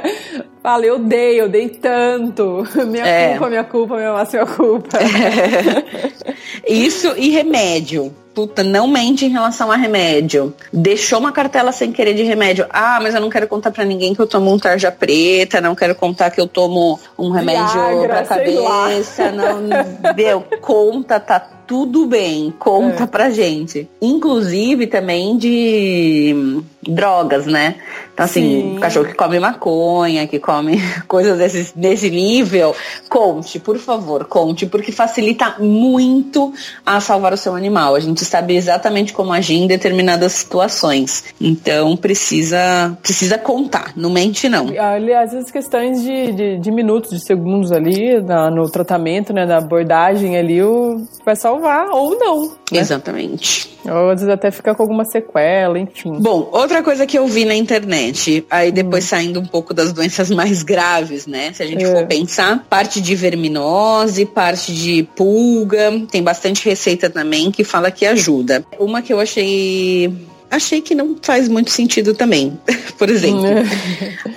fala, eu dei, eu dei tanto. Minha é. culpa, minha culpa, minha minha culpa. É. Isso e remédio puta, não mente em relação a remédio. Deixou uma cartela sem querer de remédio. Ah, mas eu não quero contar para ninguém que eu tomo um tarja preta, não quero contar que eu tomo um remédio Viagra, pra cabeça. Não, deu, conta, tá tudo bem, conta é. pra gente. Inclusive também de drogas, né? Então, assim, Sim. cachorro que come maconha, que come coisas desse, desse nível, conte, por favor, conte, porque facilita muito a salvar o seu animal. A gente sabe exatamente como agir em determinadas situações. Então, precisa precisa contar, não mente não. Aliás, as questões de, de, de minutos, de segundos ali, na, no tratamento, né, na abordagem ali, o, vai salvar ou não. Né? Exatamente. Ou às vezes até fica com alguma sequela, enfim. Bom, outra coisa que eu vi na internet, aí depois hum. saindo um pouco das doenças mais graves, né? Se a gente é. for pensar, parte de verminose, parte de pulga, tem bastante receita também que fala que ajuda. Uma que eu achei achei que não faz muito sentido também. Por exemplo,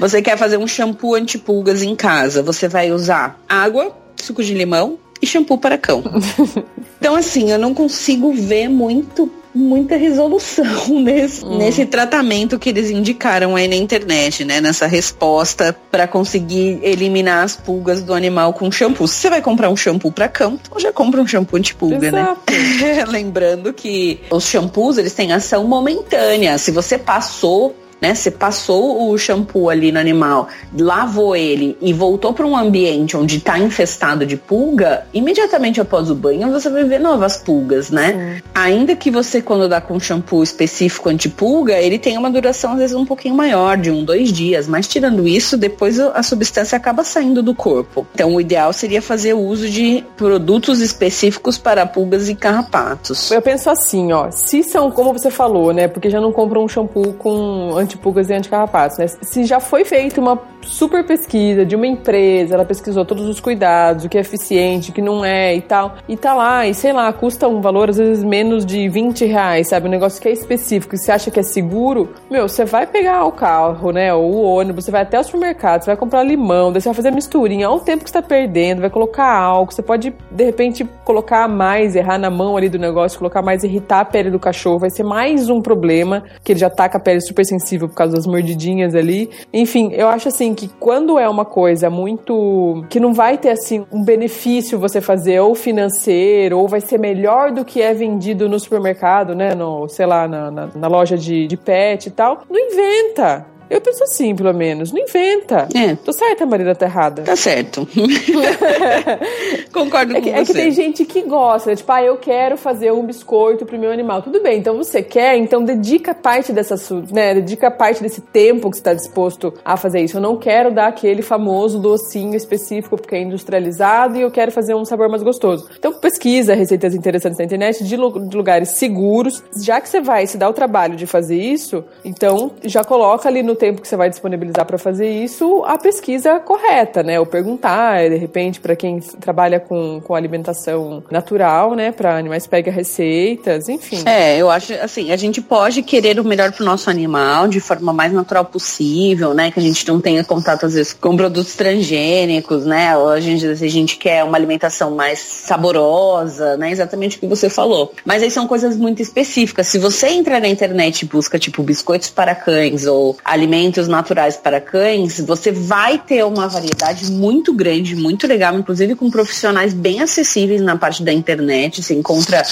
você quer fazer um shampoo antipulgas em casa, você vai usar água, suco de limão e shampoo para cão. Então, assim, eu não consigo ver muito muita resolução nesse, hum. nesse tratamento que eles indicaram aí na internet, né? Nessa resposta para conseguir eliminar as pulgas do animal com shampoo. Se você vai comprar um shampoo para cão, então já compra um shampoo antipulga, né? Né? Lembrando que os shampoos, eles têm ação momentânea. Se você passou né? Você passou o shampoo ali no animal, lavou ele e voltou para um ambiente onde está infestado de pulga, imediatamente após o banho você vai ver novas pulgas, né? Sim. Ainda que você, quando dá com shampoo específico antipulga, ele tem uma duração às vezes um pouquinho maior, de um, dois dias. Mas tirando isso, depois a substância acaba saindo do corpo. Então o ideal seria fazer uso de produtos específicos para pulgas e carrapatos. Eu penso assim, ó, se são, como você falou, né? Porque já não compram um shampoo com antipulgas e anticarrapatos, né? Se já foi feita uma super pesquisa de uma empresa, ela pesquisou todos os cuidados, o que é eficiente, o que não é e tal, e tá lá, e sei lá, custa um valor às vezes menos de 20 reais, sabe? Um negócio que é específico e você acha que é seguro, meu, você vai pegar o carro, né? Ou o ônibus, você vai até o supermercado, você vai comprar limão, daí você vai fazer misturinha, olha o tempo que você tá perdendo, vai colocar álcool, você pode, de repente, colocar mais, errar na mão ali do negócio, colocar mais, irritar a pele do cachorro, vai ser mais um problema, que ele já tá com a pele super sensível por causa das mordidinhas ali. Enfim, eu acho assim que quando é uma coisa muito. que não vai ter assim um benefício você fazer ou financeiro, ou vai ser melhor do que é vendido no supermercado, né? No, sei lá, na, na, na loja de, de pet e tal, não inventa Eu penso assim, pelo menos. Não inventa. É. Tô certa, Marina, tá errada. Tá certo. Concordo É com que, você. é que tem gente que gosta, né? tipo, ah, eu quero fazer um biscoito pro meu animal. Tudo bem, então você quer, então dedica parte dessa, né? Dedica parte desse tempo que você está disposto a fazer isso. Eu não quero dar aquele famoso docinho específico porque é industrializado e eu quero fazer um sabor mais gostoso. Então pesquisa receitas interessantes na internet de, de lugares seguros. Já que você vai se dar o trabalho de fazer isso, então já coloca ali no tempo que você vai disponibilizar para fazer isso a pesquisa correta, né? Ou perguntar, de repente, para quem trabalha com, com alimentação natural, né? Para animais pega receitas, enfim. É, eu acho assim, a gente pode querer o melhor pro nosso animal de forma mais natural possível, né? Que a gente não tenha contato, às vezes, com produtos transgênicos, né? Ou a gente, a gente quer uma alimentação mais saborosa, né? Exatamente o que você falou. Mas aí são coisas muito específicas. Se você entrar na internet e busca, tipo, biscoitos para cães ou alimentos naturais para cães, você vai ter uma variedade muito grande, muito legal, inclusive com profissionais bem acessíveis na parte da internet. Você encontra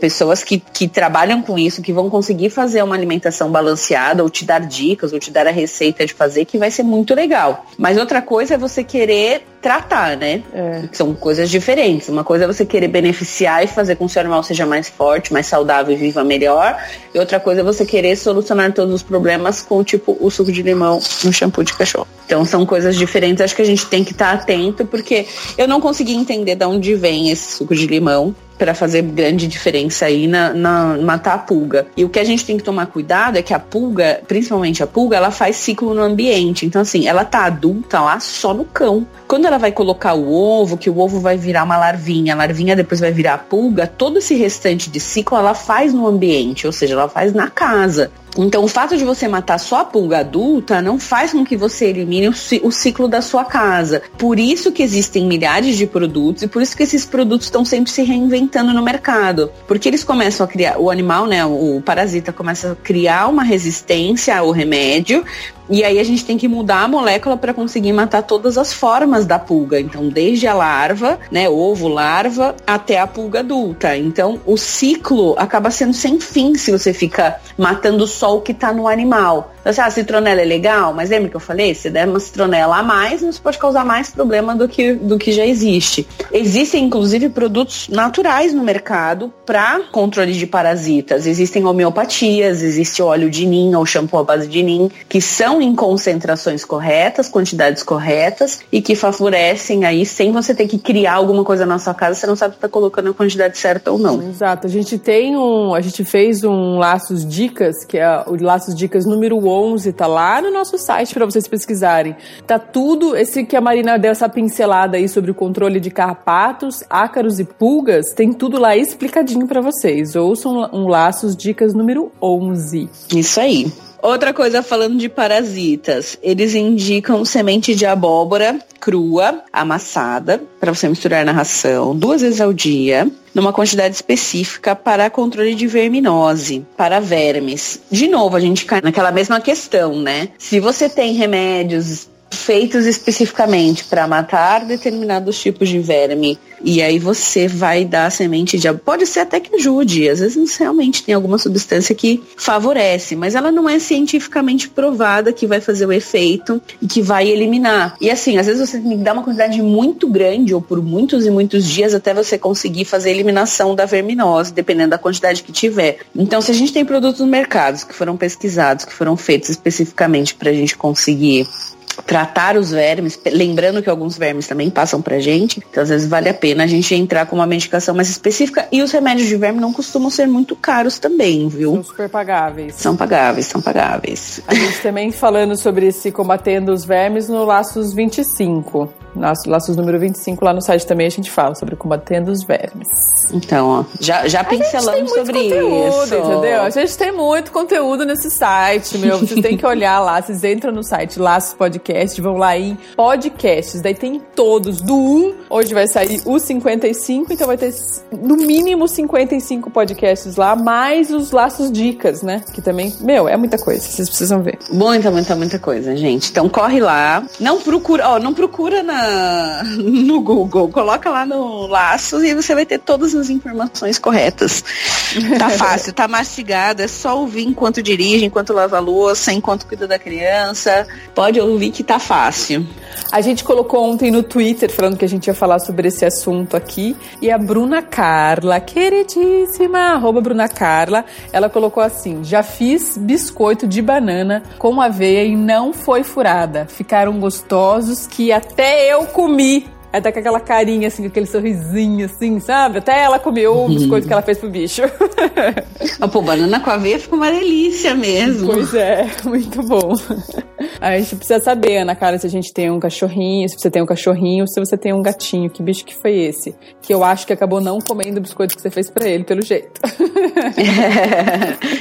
pessoas que, que trabalham com isso, que vão conseguir fazer uma alimentação balanceada, ou te dar dicas, ou te dar a receita de fazer, que vai ser muito legal. Mas outra coisa é você querer tratar, né? É. São coisas diferentes. Uma coisa é você querer beneficiar e fazer com que o seu animal seja mais forte, mais saudável e viva melhor. E outra coisa é você querer solucionar todos os problemas com, tipo, o suco de limão no shampoo de cachorro. Então são coisas diferentes. Acho que a gente tem que estar atento, porque eu não consegui entender de onde vem esse suco de limão para fazer grande diferença aí na, na matar a pulga. E o que a gente tem que tomar cuidado é que a pulga, principalmente a pulga, ela faz ciclo no ambiente. Então assim, ela tá adulta lá só no cão. Quando ela vai colocar o ovo, que o ovo vai virar uma larvinha, a larvinha depois vai virar a pulga, todo esse restante de ciclo ela faz no ambiente, ou seja, ela faz na casa. Então, o fato de você matar só a pulga adulta não faz com que você elimine o, ci- o ciclo da sua casa. Por isso que existem milhares de produtos e por isso que esses produtos estão sempre se reinventando no mercado. Porque eles começam a criar, o animal, né, o parasita começa a criar uma resistência ao remédio e aí a gente tem que mudar a molécula para conseguir matar todas as formas da pulga. Então, desde a larva, né, ovo, larva, até a pulga adulta. Então, o ciclo acaba sendo sem fim se você fica matando só o que está no animal. Então, assim, ah, a citronela é legal, mas lembra que eu falei? Se der uma citronela a mais, isso pode causar mais problema do que, do que já existe. Existem, inclusive, produtos naturais no mercado para controle de parasitas. Existem homeopatias, existe óleo de nim ou shampoo à base de nim, que são em concentrações corretas, quantidades corretas e que favorecem aí, sem você ter que criar alguma coisa na sua casa, você não sabe se está colocando a quantidade certa ou não. Exato. A gente tem um. A gente fez um Laços Dicas, que é o Laços Dicas número 11, tá lá no nosso site para vocês pesquisarem. Tá tudo. Esse que a Marina deu essa pincelada aí sobre o controle de carrapatos, ácaros e pulgas, tem tudo lá explicadinho para vocês. Ouçam um Laços Dicas número 11. Isso aí. Outra coisa falando de parasitas, eles indicam semente de abóbora crua, amassada, para você misturar na ração duas vezes ao dia, numa quantidade específica para controle de verminose, para vermes. De novo, a gente cai naquela mesma questão, né? Se você tem remédios feitos especificamente para matar determinados tipos de verme. E aí você vai dar a semente de pode ser até que ajude, às vezes realmente tem alguma substância que favorece, mas ela não é cientificamente provada que vai fazer o efeito e que vai eliminar. E assim, às vezes você tem que dar uma quantidade muito grande ou por muitos e muitos dias até você conseguir fazer a eliminação da verminose, dependendo da quantidade que tiver. Então, se a gente tem produtos no mercado que foram pesquisados, que foram feitos especificamente para a gente conseguir tratar os vermes, lembrando que alguns vermes também passam pra gente, então às vezes vale a pena a gente entrar com uma medicação mais específica e os remédios de verme não costumam ser muito caros também, viu? São super pagáveis. São pagáveis, são pagáveis. A gente também falando sobre esse combatendo os vermes no Laços 25. Laços, Laços número 25 lá no site também a gente fala sobre combatendo os vermes. Então, ó, já, já pincelamos sobre conteúdo, isso. entendeu? A gente tem muito conteúdo nesse site, meu. Vocês têm que olhar lá. Vocês entram no site Laços Podcast, vão lá em podcasts. Daí tem todos, do 1, hoje vai sair o 55, então vai ter no mínimo 55 podcasts lá, mais os Laços Dicas, né? Que também, meu, é muita coisa. Vocês precisam ver. Muita, muita, muita coisa, gente. Então corre lá. Não procura, ó, não procura na na, no Google, coloca lá no laço e você vai ter todas as informações corretas. Tá fácil, tá mastigado, é só ouvir enquanto dirige, enquanto lava a louça, enquanto cuida da criança. Pode ouvir que tá fácil. A gente colocou ontem no Twitter falando que a gente ia falar sobre esse assunto aqui. E a Bruna Carla, queridíssima, arroba Bruna Carla, ela colocou assim: já fiz biscoito de banana com aveia e não foi furada. Ficaram gostosos que até eu comi. Aí tá com aquela carinha, assim, com aquele sorrisinho, assim, sabe? Até ela comeu o biscoito que ela fez pro bicho. Ah, pô, banana com aveia fica uma delícia mesmo. Pois é, muito bom. Aí a gente precisa saber, Ana Cara, se a gente tem um cachorrinho, se você tem um cachorrinho, se você tem um gatinho. Que bicho que foi esse? Que eu acho que acabou não comendo o biscoito que você fez pra ele, pelo jeito.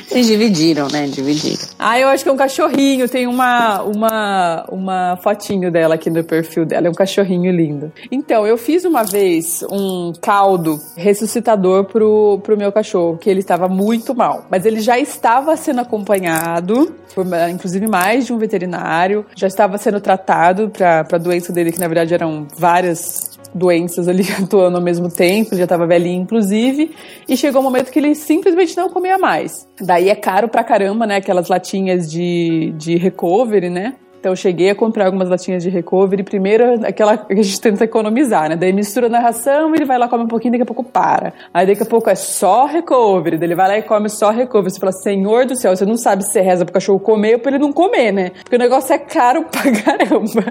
Vocês dividiram, né? Dividiram. Ah, eu acho que é um cachorrinho. Tem uma, uma, uma fotinho dela aqui no perfil dela. É um cachorrinho lindo. Então, eu fiz uma vez um caldo ressuscitador pro, pro meu cachorro, que ele estava muito mal. Mas ele já estava sendo acompanhado, por, inclusive mais de um veterinário, já estava sendo tratado para a doença dele, que na verdade eram várias doenças ali atuando ao mesmo tempo, já estava velhinho inclusive, e chegou um momento que ele simplesmente não comia mais. Daí é caro pra caramba, né, aquelas latinhas de, de recovery, né, então eu cheguei a comprar algumas latinhas de recovery. Primeiro, aquela que a gente tenta economizar, né? Daí mistura na ração, ele vai lá, come um pouquinho, daqui a pouco para. Aí daqui a pouco é só recovery. Daí ele vai lá e come só recovery. Você fala, Senhor do céu, você não sabe se você reza pro cachorro comer ou pra ele não comer, né? Porque o negócio é caro pra caramba.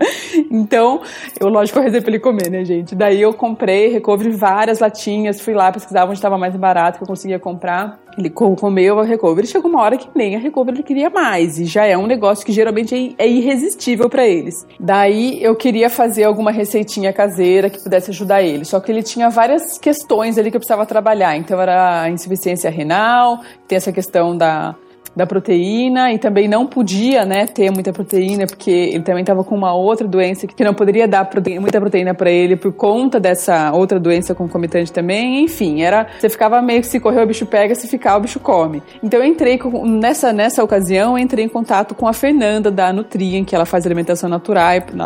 Então, eu, lógico, eu rezei pra ele comer, né, gente? Daí eu comprei recovery várias latinhas, fui lá pesquisar onde estava mais barato que eu conseguia comprar. Ele comeu a recovery. Chegou uma hora que nem a recovery ele queria mais. E já é um negócio que geralmente é irresistível para eles. Daí eu queria fazer alguma receitinha caseira que pudesse ajudar ele. Só que ele tinha várias questões ali que eu precisava trabalhar. Então era a insuficiência renal, tem essa questão da da proteína e também não podia, né, ter muita proteína porque ele também estava com uma outra doença que não poderia dar muita proteína para ele por conta dessa outra doença concomitante também. Enfim, era você ficava meio que se correr o bicho pega, se ficar o bicho come. Então eu entrei com, nessa nessa ocasião, entrei em contato com a Fernanda da Nutrien, que ela faz alimentação natural,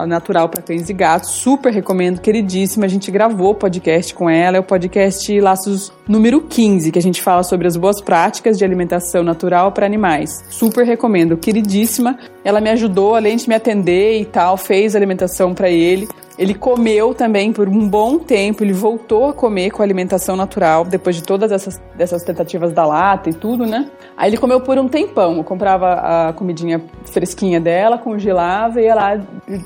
natural para cães e gatos. Super recomendo, queridíssima. A gente gravou podcast com ela, é o podcast Laços número 15, que a gente fala sobre as boas práticas de alimentação natural para animais. Super recomendo, queridíssima. Ela me ajudou, além de me atender e tal, fez alimentação para ele. Ele comeu também por um bom tempo, ele voltou a comer com alimentação natural, depois de todas essas, essas tentativas da lata e tudo, né? Aí ele comeu por um tempão, eu comprava a comidinha fresquinha dela, congelava e ia lá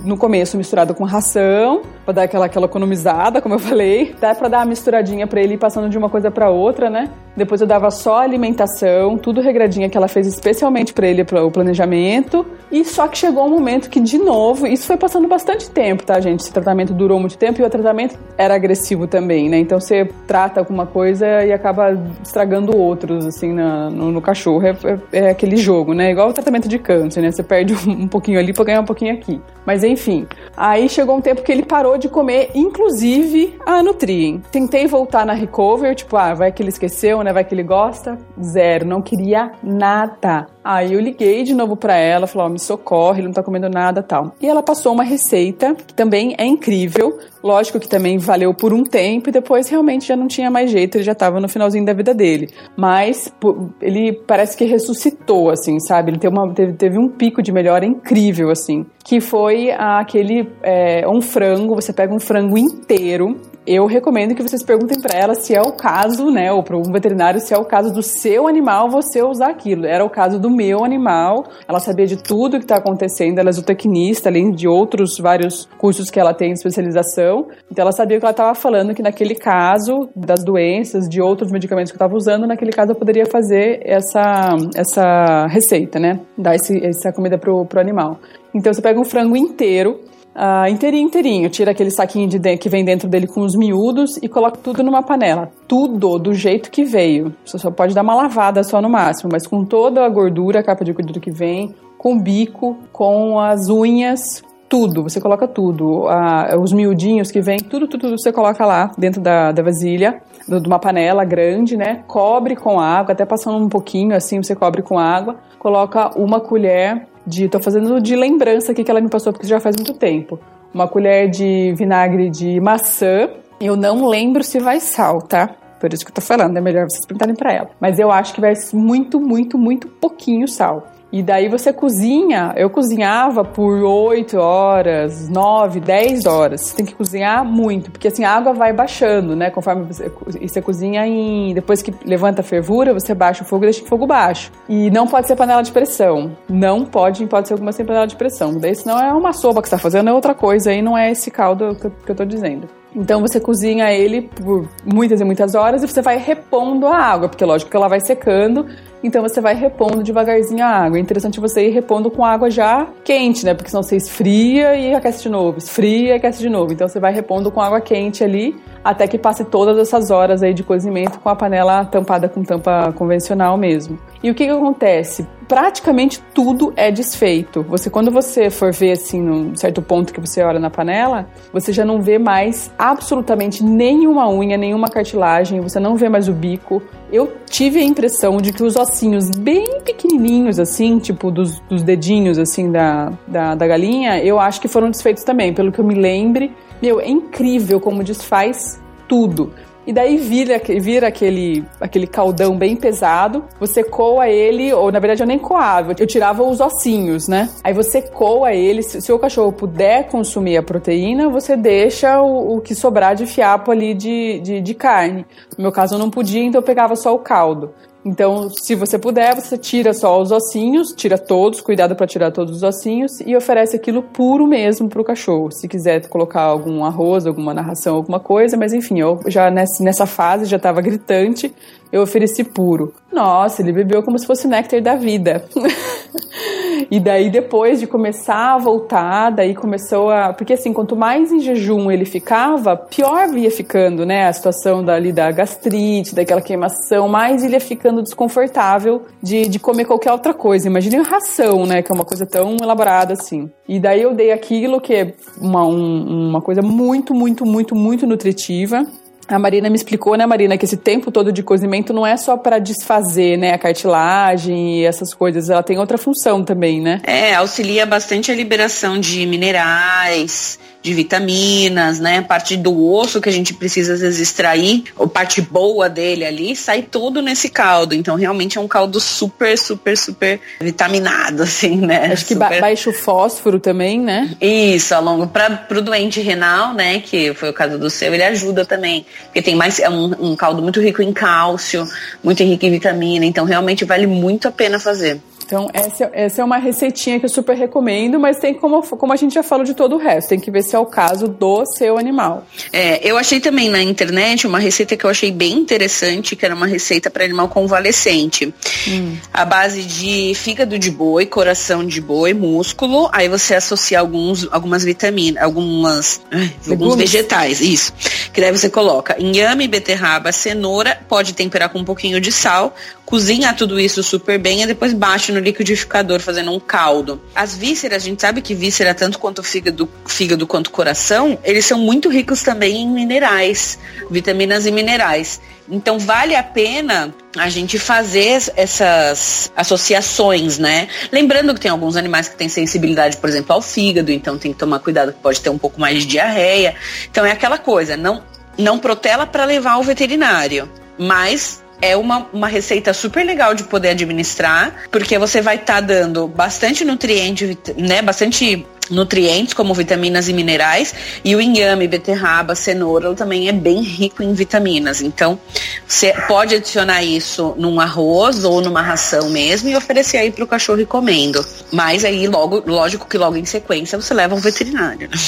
no começo misturado com ração, pra dar aquela, aquela economizada, como eu falei, dá pra dar uma misturadinha pra ele ir passando de uma coisa pra outra, né? Depois eu dava só alimentação, tudo regradinha que ela fez especialmente para ele, para o planejamento. E só que chegou um momento que, de novo, isso foi passando bastante tempo, tá, gente? Tratamento durou muito tempo e o tratamento era agressivo também, né? Então você trata alguma coisa e acaba estragando outros, assim, na, no, no, cachorro. É, é, é, aquele jogo, né? Igual o tratamento de câncer, né? Você perde um, pouquinho ali para ganhar um pouquinho aqui. Mas enfim, aí chegou um tempo que ele parou de comer, inclusive a Nutrien. Tentei voltar na Recover, tipo, ah, vai que ele esqueceu, né? Vai que ele gosta. Zero, não queria nada. Aí eu liguei de novo para ela, falou, oh, me socorre, ele não tá comendo nada tal. E ela passou uma receita que também é incrível. Lógico que também valeu por um tempo e depois realmente já não tinha mais jeito, ele já tava no finalzinho da vida dele. Mas ele parece que ressuscitou, assim, sabe? Ele teve, uma, teve, teve um pico de melhora incrível, assim. Que foi aquele, é, um frango, você pega um frango inteiro, eu recomendo que vocês perguntem para ela se é o caso, né, ou para um veterinário, se é o caso do seu animal você usar aquilo. Era o caso do meu animal. Ela sabia de tudo que está acontecendo. Ela é zootecnista, além de outros vários cursos que ela tem de especialização. Então ela sabia o que ela estava falando, que naquele caso das doenças, de outros medicamentos que eu estava usando, naquele caso eu poderia fazer essa, essa receita, né? Dar esse, essa comida pro, pro animal. Então você pega um frango inteiro, uh, inteirinho, inteirinho. Tira aquele saquinho de que vem dentro dele com os miúdos e coloca tudo numa panela. Tudo do jeito que veio. Você só pode dar uma lavada só no máximo, mas com toda a gordura, a capa de gordura que vem, com o bico, com as unhas, tudo, você coloca tudo. Uh, os miudinhos que vem, tudo, tudo, tudo você coloca lá dentro da, da vasilha, de uma panela grande, né? Cobre com água, até passando um pouquinho assim, você cobre com água. Coloca uma colher de. Tô fazendo de lembrança aqui que ela me passou, porque já faz muito tempo. uma colher de vinagre de maçã. Eu não lembro se vai sal, tá? Por isso que eu tô falando, é melhor vocês perguntarem para ela. Mas eu acho que vai muito, muito, muito pouquinho sal. E daí você cozinha, eu cozinhava por 8 horas, 9, 10 horas. Você tem que cozinhar muito, porque assim a água vai baixando, né? Conforme você, e você cozinha em. Depois que levanta a fervura, você baixa o fogo e deixa o fogo baixo. E não pode ser panela de pressão. Não pode, pode ser alguma sem panela de pressão. Daí senão é uma sopa que você tá fazendo, é outra coisa aí, não é esse caldo que eu, que eu tô dizendo. Então você cozinha ele por muitas e muitas horas e você vai repondo a água, porque lógico que ela vai secando, então você vai repondo devagarzinho a água. É interessante você ir repondo com água já quente, né? Porque senão você esfria e aquece de novo, esfria e aquece de novo. Então você vai repondo com água quente ali até que passe todas essas horas aí de cozimento com a panela tampada com tampa convencional mesmo. E o que, que acontece? Praticamente tudo é desfeito. Você, quando você for ver assim, num certo ponto que você olha na panela, você já não vê mais absolutamente nenhuma unha, nenhuma cartilagem, você não vê mais o bico. Eu tive a impressão de que os ossinhos bem pequenininhos, assim, tipo dos, dos dedinhos, assim, da, da, da galinha, eu acho que foram desfeitos também, pelo que eu me lembre. Meu, é incrível como desfaz tudo. E daí vira, vira aquele, aquele caldão bem pesado. Você coa ele, ou na verdade eu nem coava, eu tirava os ossinhos, né? Aí você coa ele. Se, se o cachorro puder consumir a proteína, você deixa o, o que sobrar de fiapo ali de, de, de carne. No meu caso eu não podia, então eu pegava só o caldo. Então, se você puder, você tira só os ossinhos, tira todos, cuidado para tirar todos os ossinhos e oferece aquilo puro mesmo para o cachorro. Se quiser colocar algum arroz, alguma narração, alguma coisa, mas enfim, eu já nessa fase já estava gritante, eu ofereci puro. Nossa, ele bebeu como se fosse néctar da vida. e daí, depois de começar a voltar, daí começou a. Porque assim, quanto mais em jejum ele ficava, pior ia ficando, né? A situação dali da gastrite, daquela queimação, mais ele ia ficando desconfortável de, de comer qualquer outra coisa. Imagine ração, né? Que é uma coisa tão elaborada assim. E daí eu dei aquilo que é uma, um, uma coisa muito, muito, muito, muito nutritiva a Marina me explicou, né, Marina, que esse tempo todo de cozimento não é só para desfazer, né, a cartilagem e essas coisas, ela tem outra função também, né? É, auxilia bastante a liberação de minerais, de vitaminas, né? Parte do osso que a gente precisa às vezes extrair, a parte boa dele ali, sai tudo nesse caldo. Então realmente é um caldo super, super, super vitaminado, assim, né? Acho que super... baixa o fósforo também, né? Isso, ao longo. Para pro doente renal, né? Que foi o caso do seu, ele ajuda também. Porque tem mais. É um, um caldo muito rico em cálcio, muito rico em vitamina. Então realmente vale muito a pena fazer. Então, essa, essa é uma receitinha que eu super recomendo, mas tem como, como a gente já falou de todo o resto, tem que ver se é o caso do seu animal. É, eu achei também na internet uma receita que eu achei bem interessante, que era uma receita para animal convalescente. Hum. A base de fígado de boi, coração de boi, músculo, aí você associa alguns, algumas vitaminas, algumas, ai, alguns vegetais, isso. Que daí você coloca inhame, beterraba, cenoura, pode temperar com um pouquinho de sal, cozinha tudo isso super bem e depois bate no liquidificador fazendo um caldo. As vísceras, a gente sabe que víscera, tanto quanto fígado, fígado quanto coração, eles são muito ricos também em minerais, vitaminas e minerais. Então vale a pena a gente fazer essas associações, né? Lembrando que tem alguns animais que têm sensibilidade, por exemplo, ao fígado, então tem que tomar cuidado que pode ter um pouco mais de diarreia. Então é aquela coisa, não não protela para levar ao veterinário, mas é uma, uma receita super legal de poder administrar, porque você vai estar tá dando bastante nutriente, né? Bastante nutrientes como vitaminas e minerais e o inhame, beterraba, cenoura também é bem rico em vitaminas. Então, você pode adicionar isso num arroz ou numa ração mesmo e oferecer aí para o cachorro comendo. Mas aí logo, lógico que logo em sequência você leva um veterinário.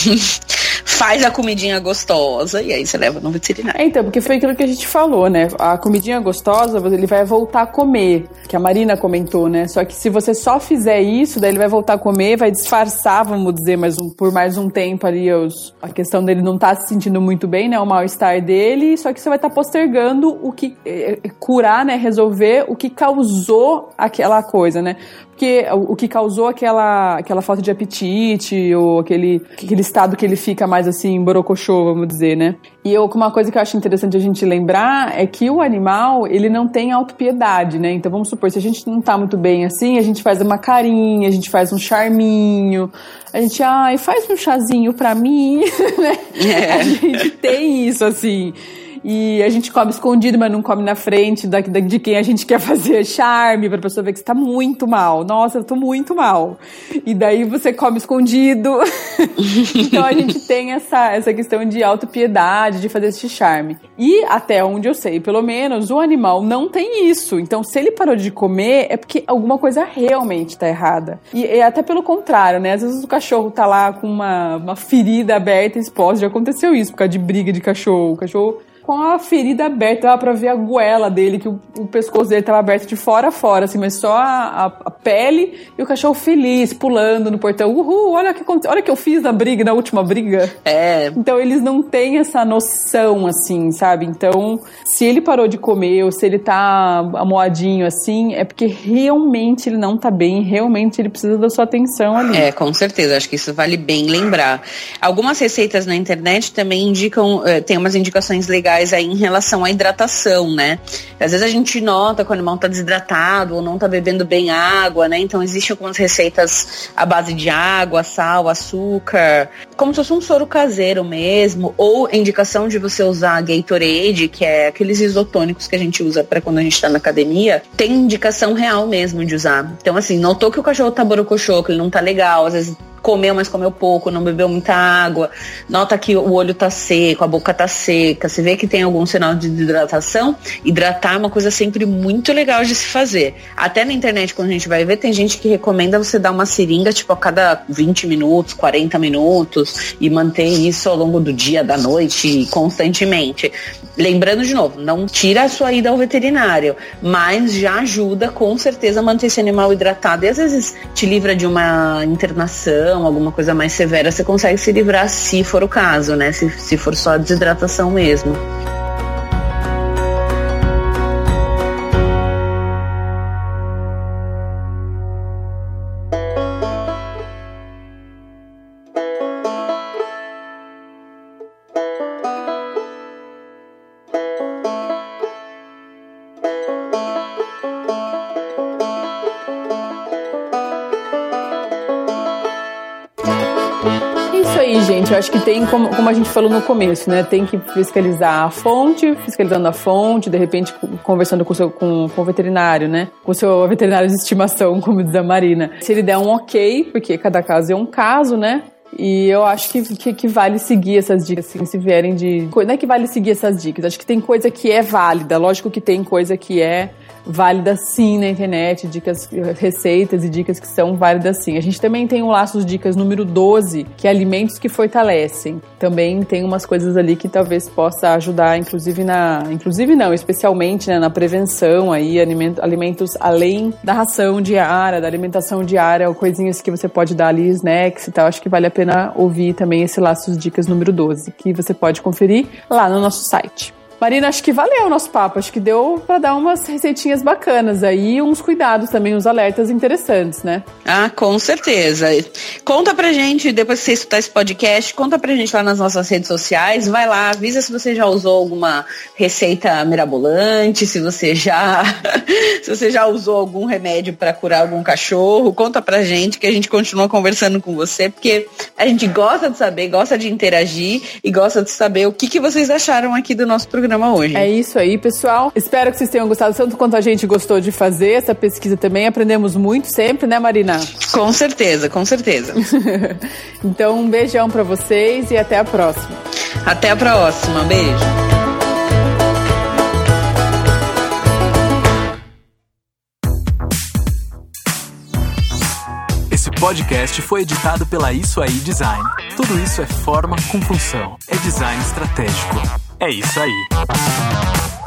Faz a comidinha gostosa e aí você leva no veterinário. É, então, porque foi aquilo que a gente falou, né? A comidinha gostosa, ele vai voltar a comer, que a Marina comentou, né? Só que se você só fizer isso, daí ele vai voltar a comer, vai disfarçar, vamos dizer, mais um, por mais um tempo ali os, a questão dele não estar tá se sentindo muito bem, né? O mal-estar dele, só que você vai estar tá postergando o que é, curar, né? Resolver o que causou aquela coisa, né? Porque o, o que causou aquela, aquela falta de apetite ou aquele, aquele estado que ele fica mais assim, borocochô, vamos dizer, né? E eu, uma coisa que eu acho interessante a gente lembrar é que o animal, ele não tem autopiedade, né? Então vamos supor, se a gente não tá muito bem assim, a gente faz uma carinha, a gente faz um charminho, a gente, ai, faz um chazinho pra mim, né? É. A gente tem isso, assim. E a gente come escondido, mas não come na frente da, da, de quem a gente quer fazer charme, pra pessoa ver que você tá muito mal. Nossa, eu tô muito mal. E daí você come escondido. então a gente tem essa, essa questão de autopiedade, de fazer esse charme. E até onde eu sei, pelo menos, o animal não tem isso. Então, se ele parou de comer, é porque alguma coisa realmente tá errada. E, e até pelo contrário, né? Às vezes o cachorro tá lá com uma, uma ferida aberta exposta. Já aconteceu isso por causa de briga de cachorro. O cachorro com a ferida aberta, dava pra ver a goela dele, que o, o pescoço dele tava aberto de fora a fora, assim, mas só a, a, a, pele e o cachorro feliz, pulando no portão. Uhul, olha o que, olha que eu fiz na briga, na última briga. É. Então eles não têm essa noção, assim, sabe? Então, se ele parou de comer ou se ele tá amoadinho assim, é porque realmente ele não tá bem, realmente ele precisa da sua atenção ali. É, com certeza, acho que isso vale bem lembrar. Algumas receitas na internet também indicam, eh, tem umas indicações legais legais aí em relação à hidratação, né? Às vezes a gente nota que o animal está desidratado ou não está bebendo bem água, né? Então existem algumas receitas à base de água, sal, açúcar, como se fosse um soro caseiro mesmo, ou indicação de você usar Gatorade, que é aqueles isotônicos que a gente usa para quando a gente está na academia, tem indicação real mesmo de usar. Então assim, notou que o cachorro tá borocochô, que ele não tá legal, às vezes comeu, mas comeu pouco, não bebeu muita água, nota que o olho tá seco, a boca tá seca, você vê que tem algum sinal de desidratação, hidratar é uma coisa sempre muito legal de se fazer. Até na internet, quando a gente vai ver, tem gente que recomenda você dar uma seringa, tipo, a cada 20 minutos, 40 minutos, e manter isso ao longo do dia, da noite, constantemente. Lembrando de novo, não tira a sua ida ao veterinário, mas já ajuda com certeza a manter esse animal hidratado e às vezes te livra de uma internação, alguma coisa mais severa, você consegue se livrar se for o caso, né? Se, se for só desidratação mesmo. Acho que tem, como, como a gente falou no começo, né? Tem que fiscalizar a fonte, fiscalizando a fonte, de repente conversando com o, seu, com, com o veterinário, né? Com o seu veterinário de estimação, como diz a Marina. Se ele der um ok, porque cada caso é um caso, né? E eu acho que, que, que, vale seguir essas dicas, assim, se vierem de. Não é que vale seguir essas dicas, acho que tem coisa que é válida, lógico que tem coisa que é válida sim na internet, dicas, receitas e dicas que são válidas sim. A gente também tem o Laços Dicas número 12, que é alimentos que fortalecem. Também tem umas coisas ali que talvez possa ajudar, inclusive na. Inclusive não, especialmente né, na prevenção aí, alimentos, além da ração diária, da alimentação diária, coisinhas que você pode dar ali, snacks e tal. Acho que vale a pena ouvir também esse Laços Dicas número 12, que você pode conferir lá no nosso site. Marina, acho que valeu o nosso papo. Acho que deu para dar umas receitinhas bacanas aí, uns cuidados também, uns alertas interessantes, né? Ah, com certeza. Conta pra gente, depois que você escutar esse podcast, conta pra gente lá nas nossas redes sociais. Vai lá, avisa se você já usou alguma receita mirabolante, se você já se você já usou algum remédio para curar algum cachorro. Conta pra gente que a gente continua conversando com você, porque a gente gosta de saber, gosta de interagir e gosta de saber o que, que vocês acharam aqui do nosso programa programa hoje. É isso aí, pessoal. Espero que vocês tenham gostado tanto quanto a gente gostou de fazer essa pesquisa também. Aprendemos muito sempre, né, Marina? Com certeza, com certeza. então, um beijão para vocês e até a próxima. Até a próxima. Beijo. Esse podcast foi editado pela Isso Aí Design. Tudo isso é forma com função. É design estratégico. É isso aí.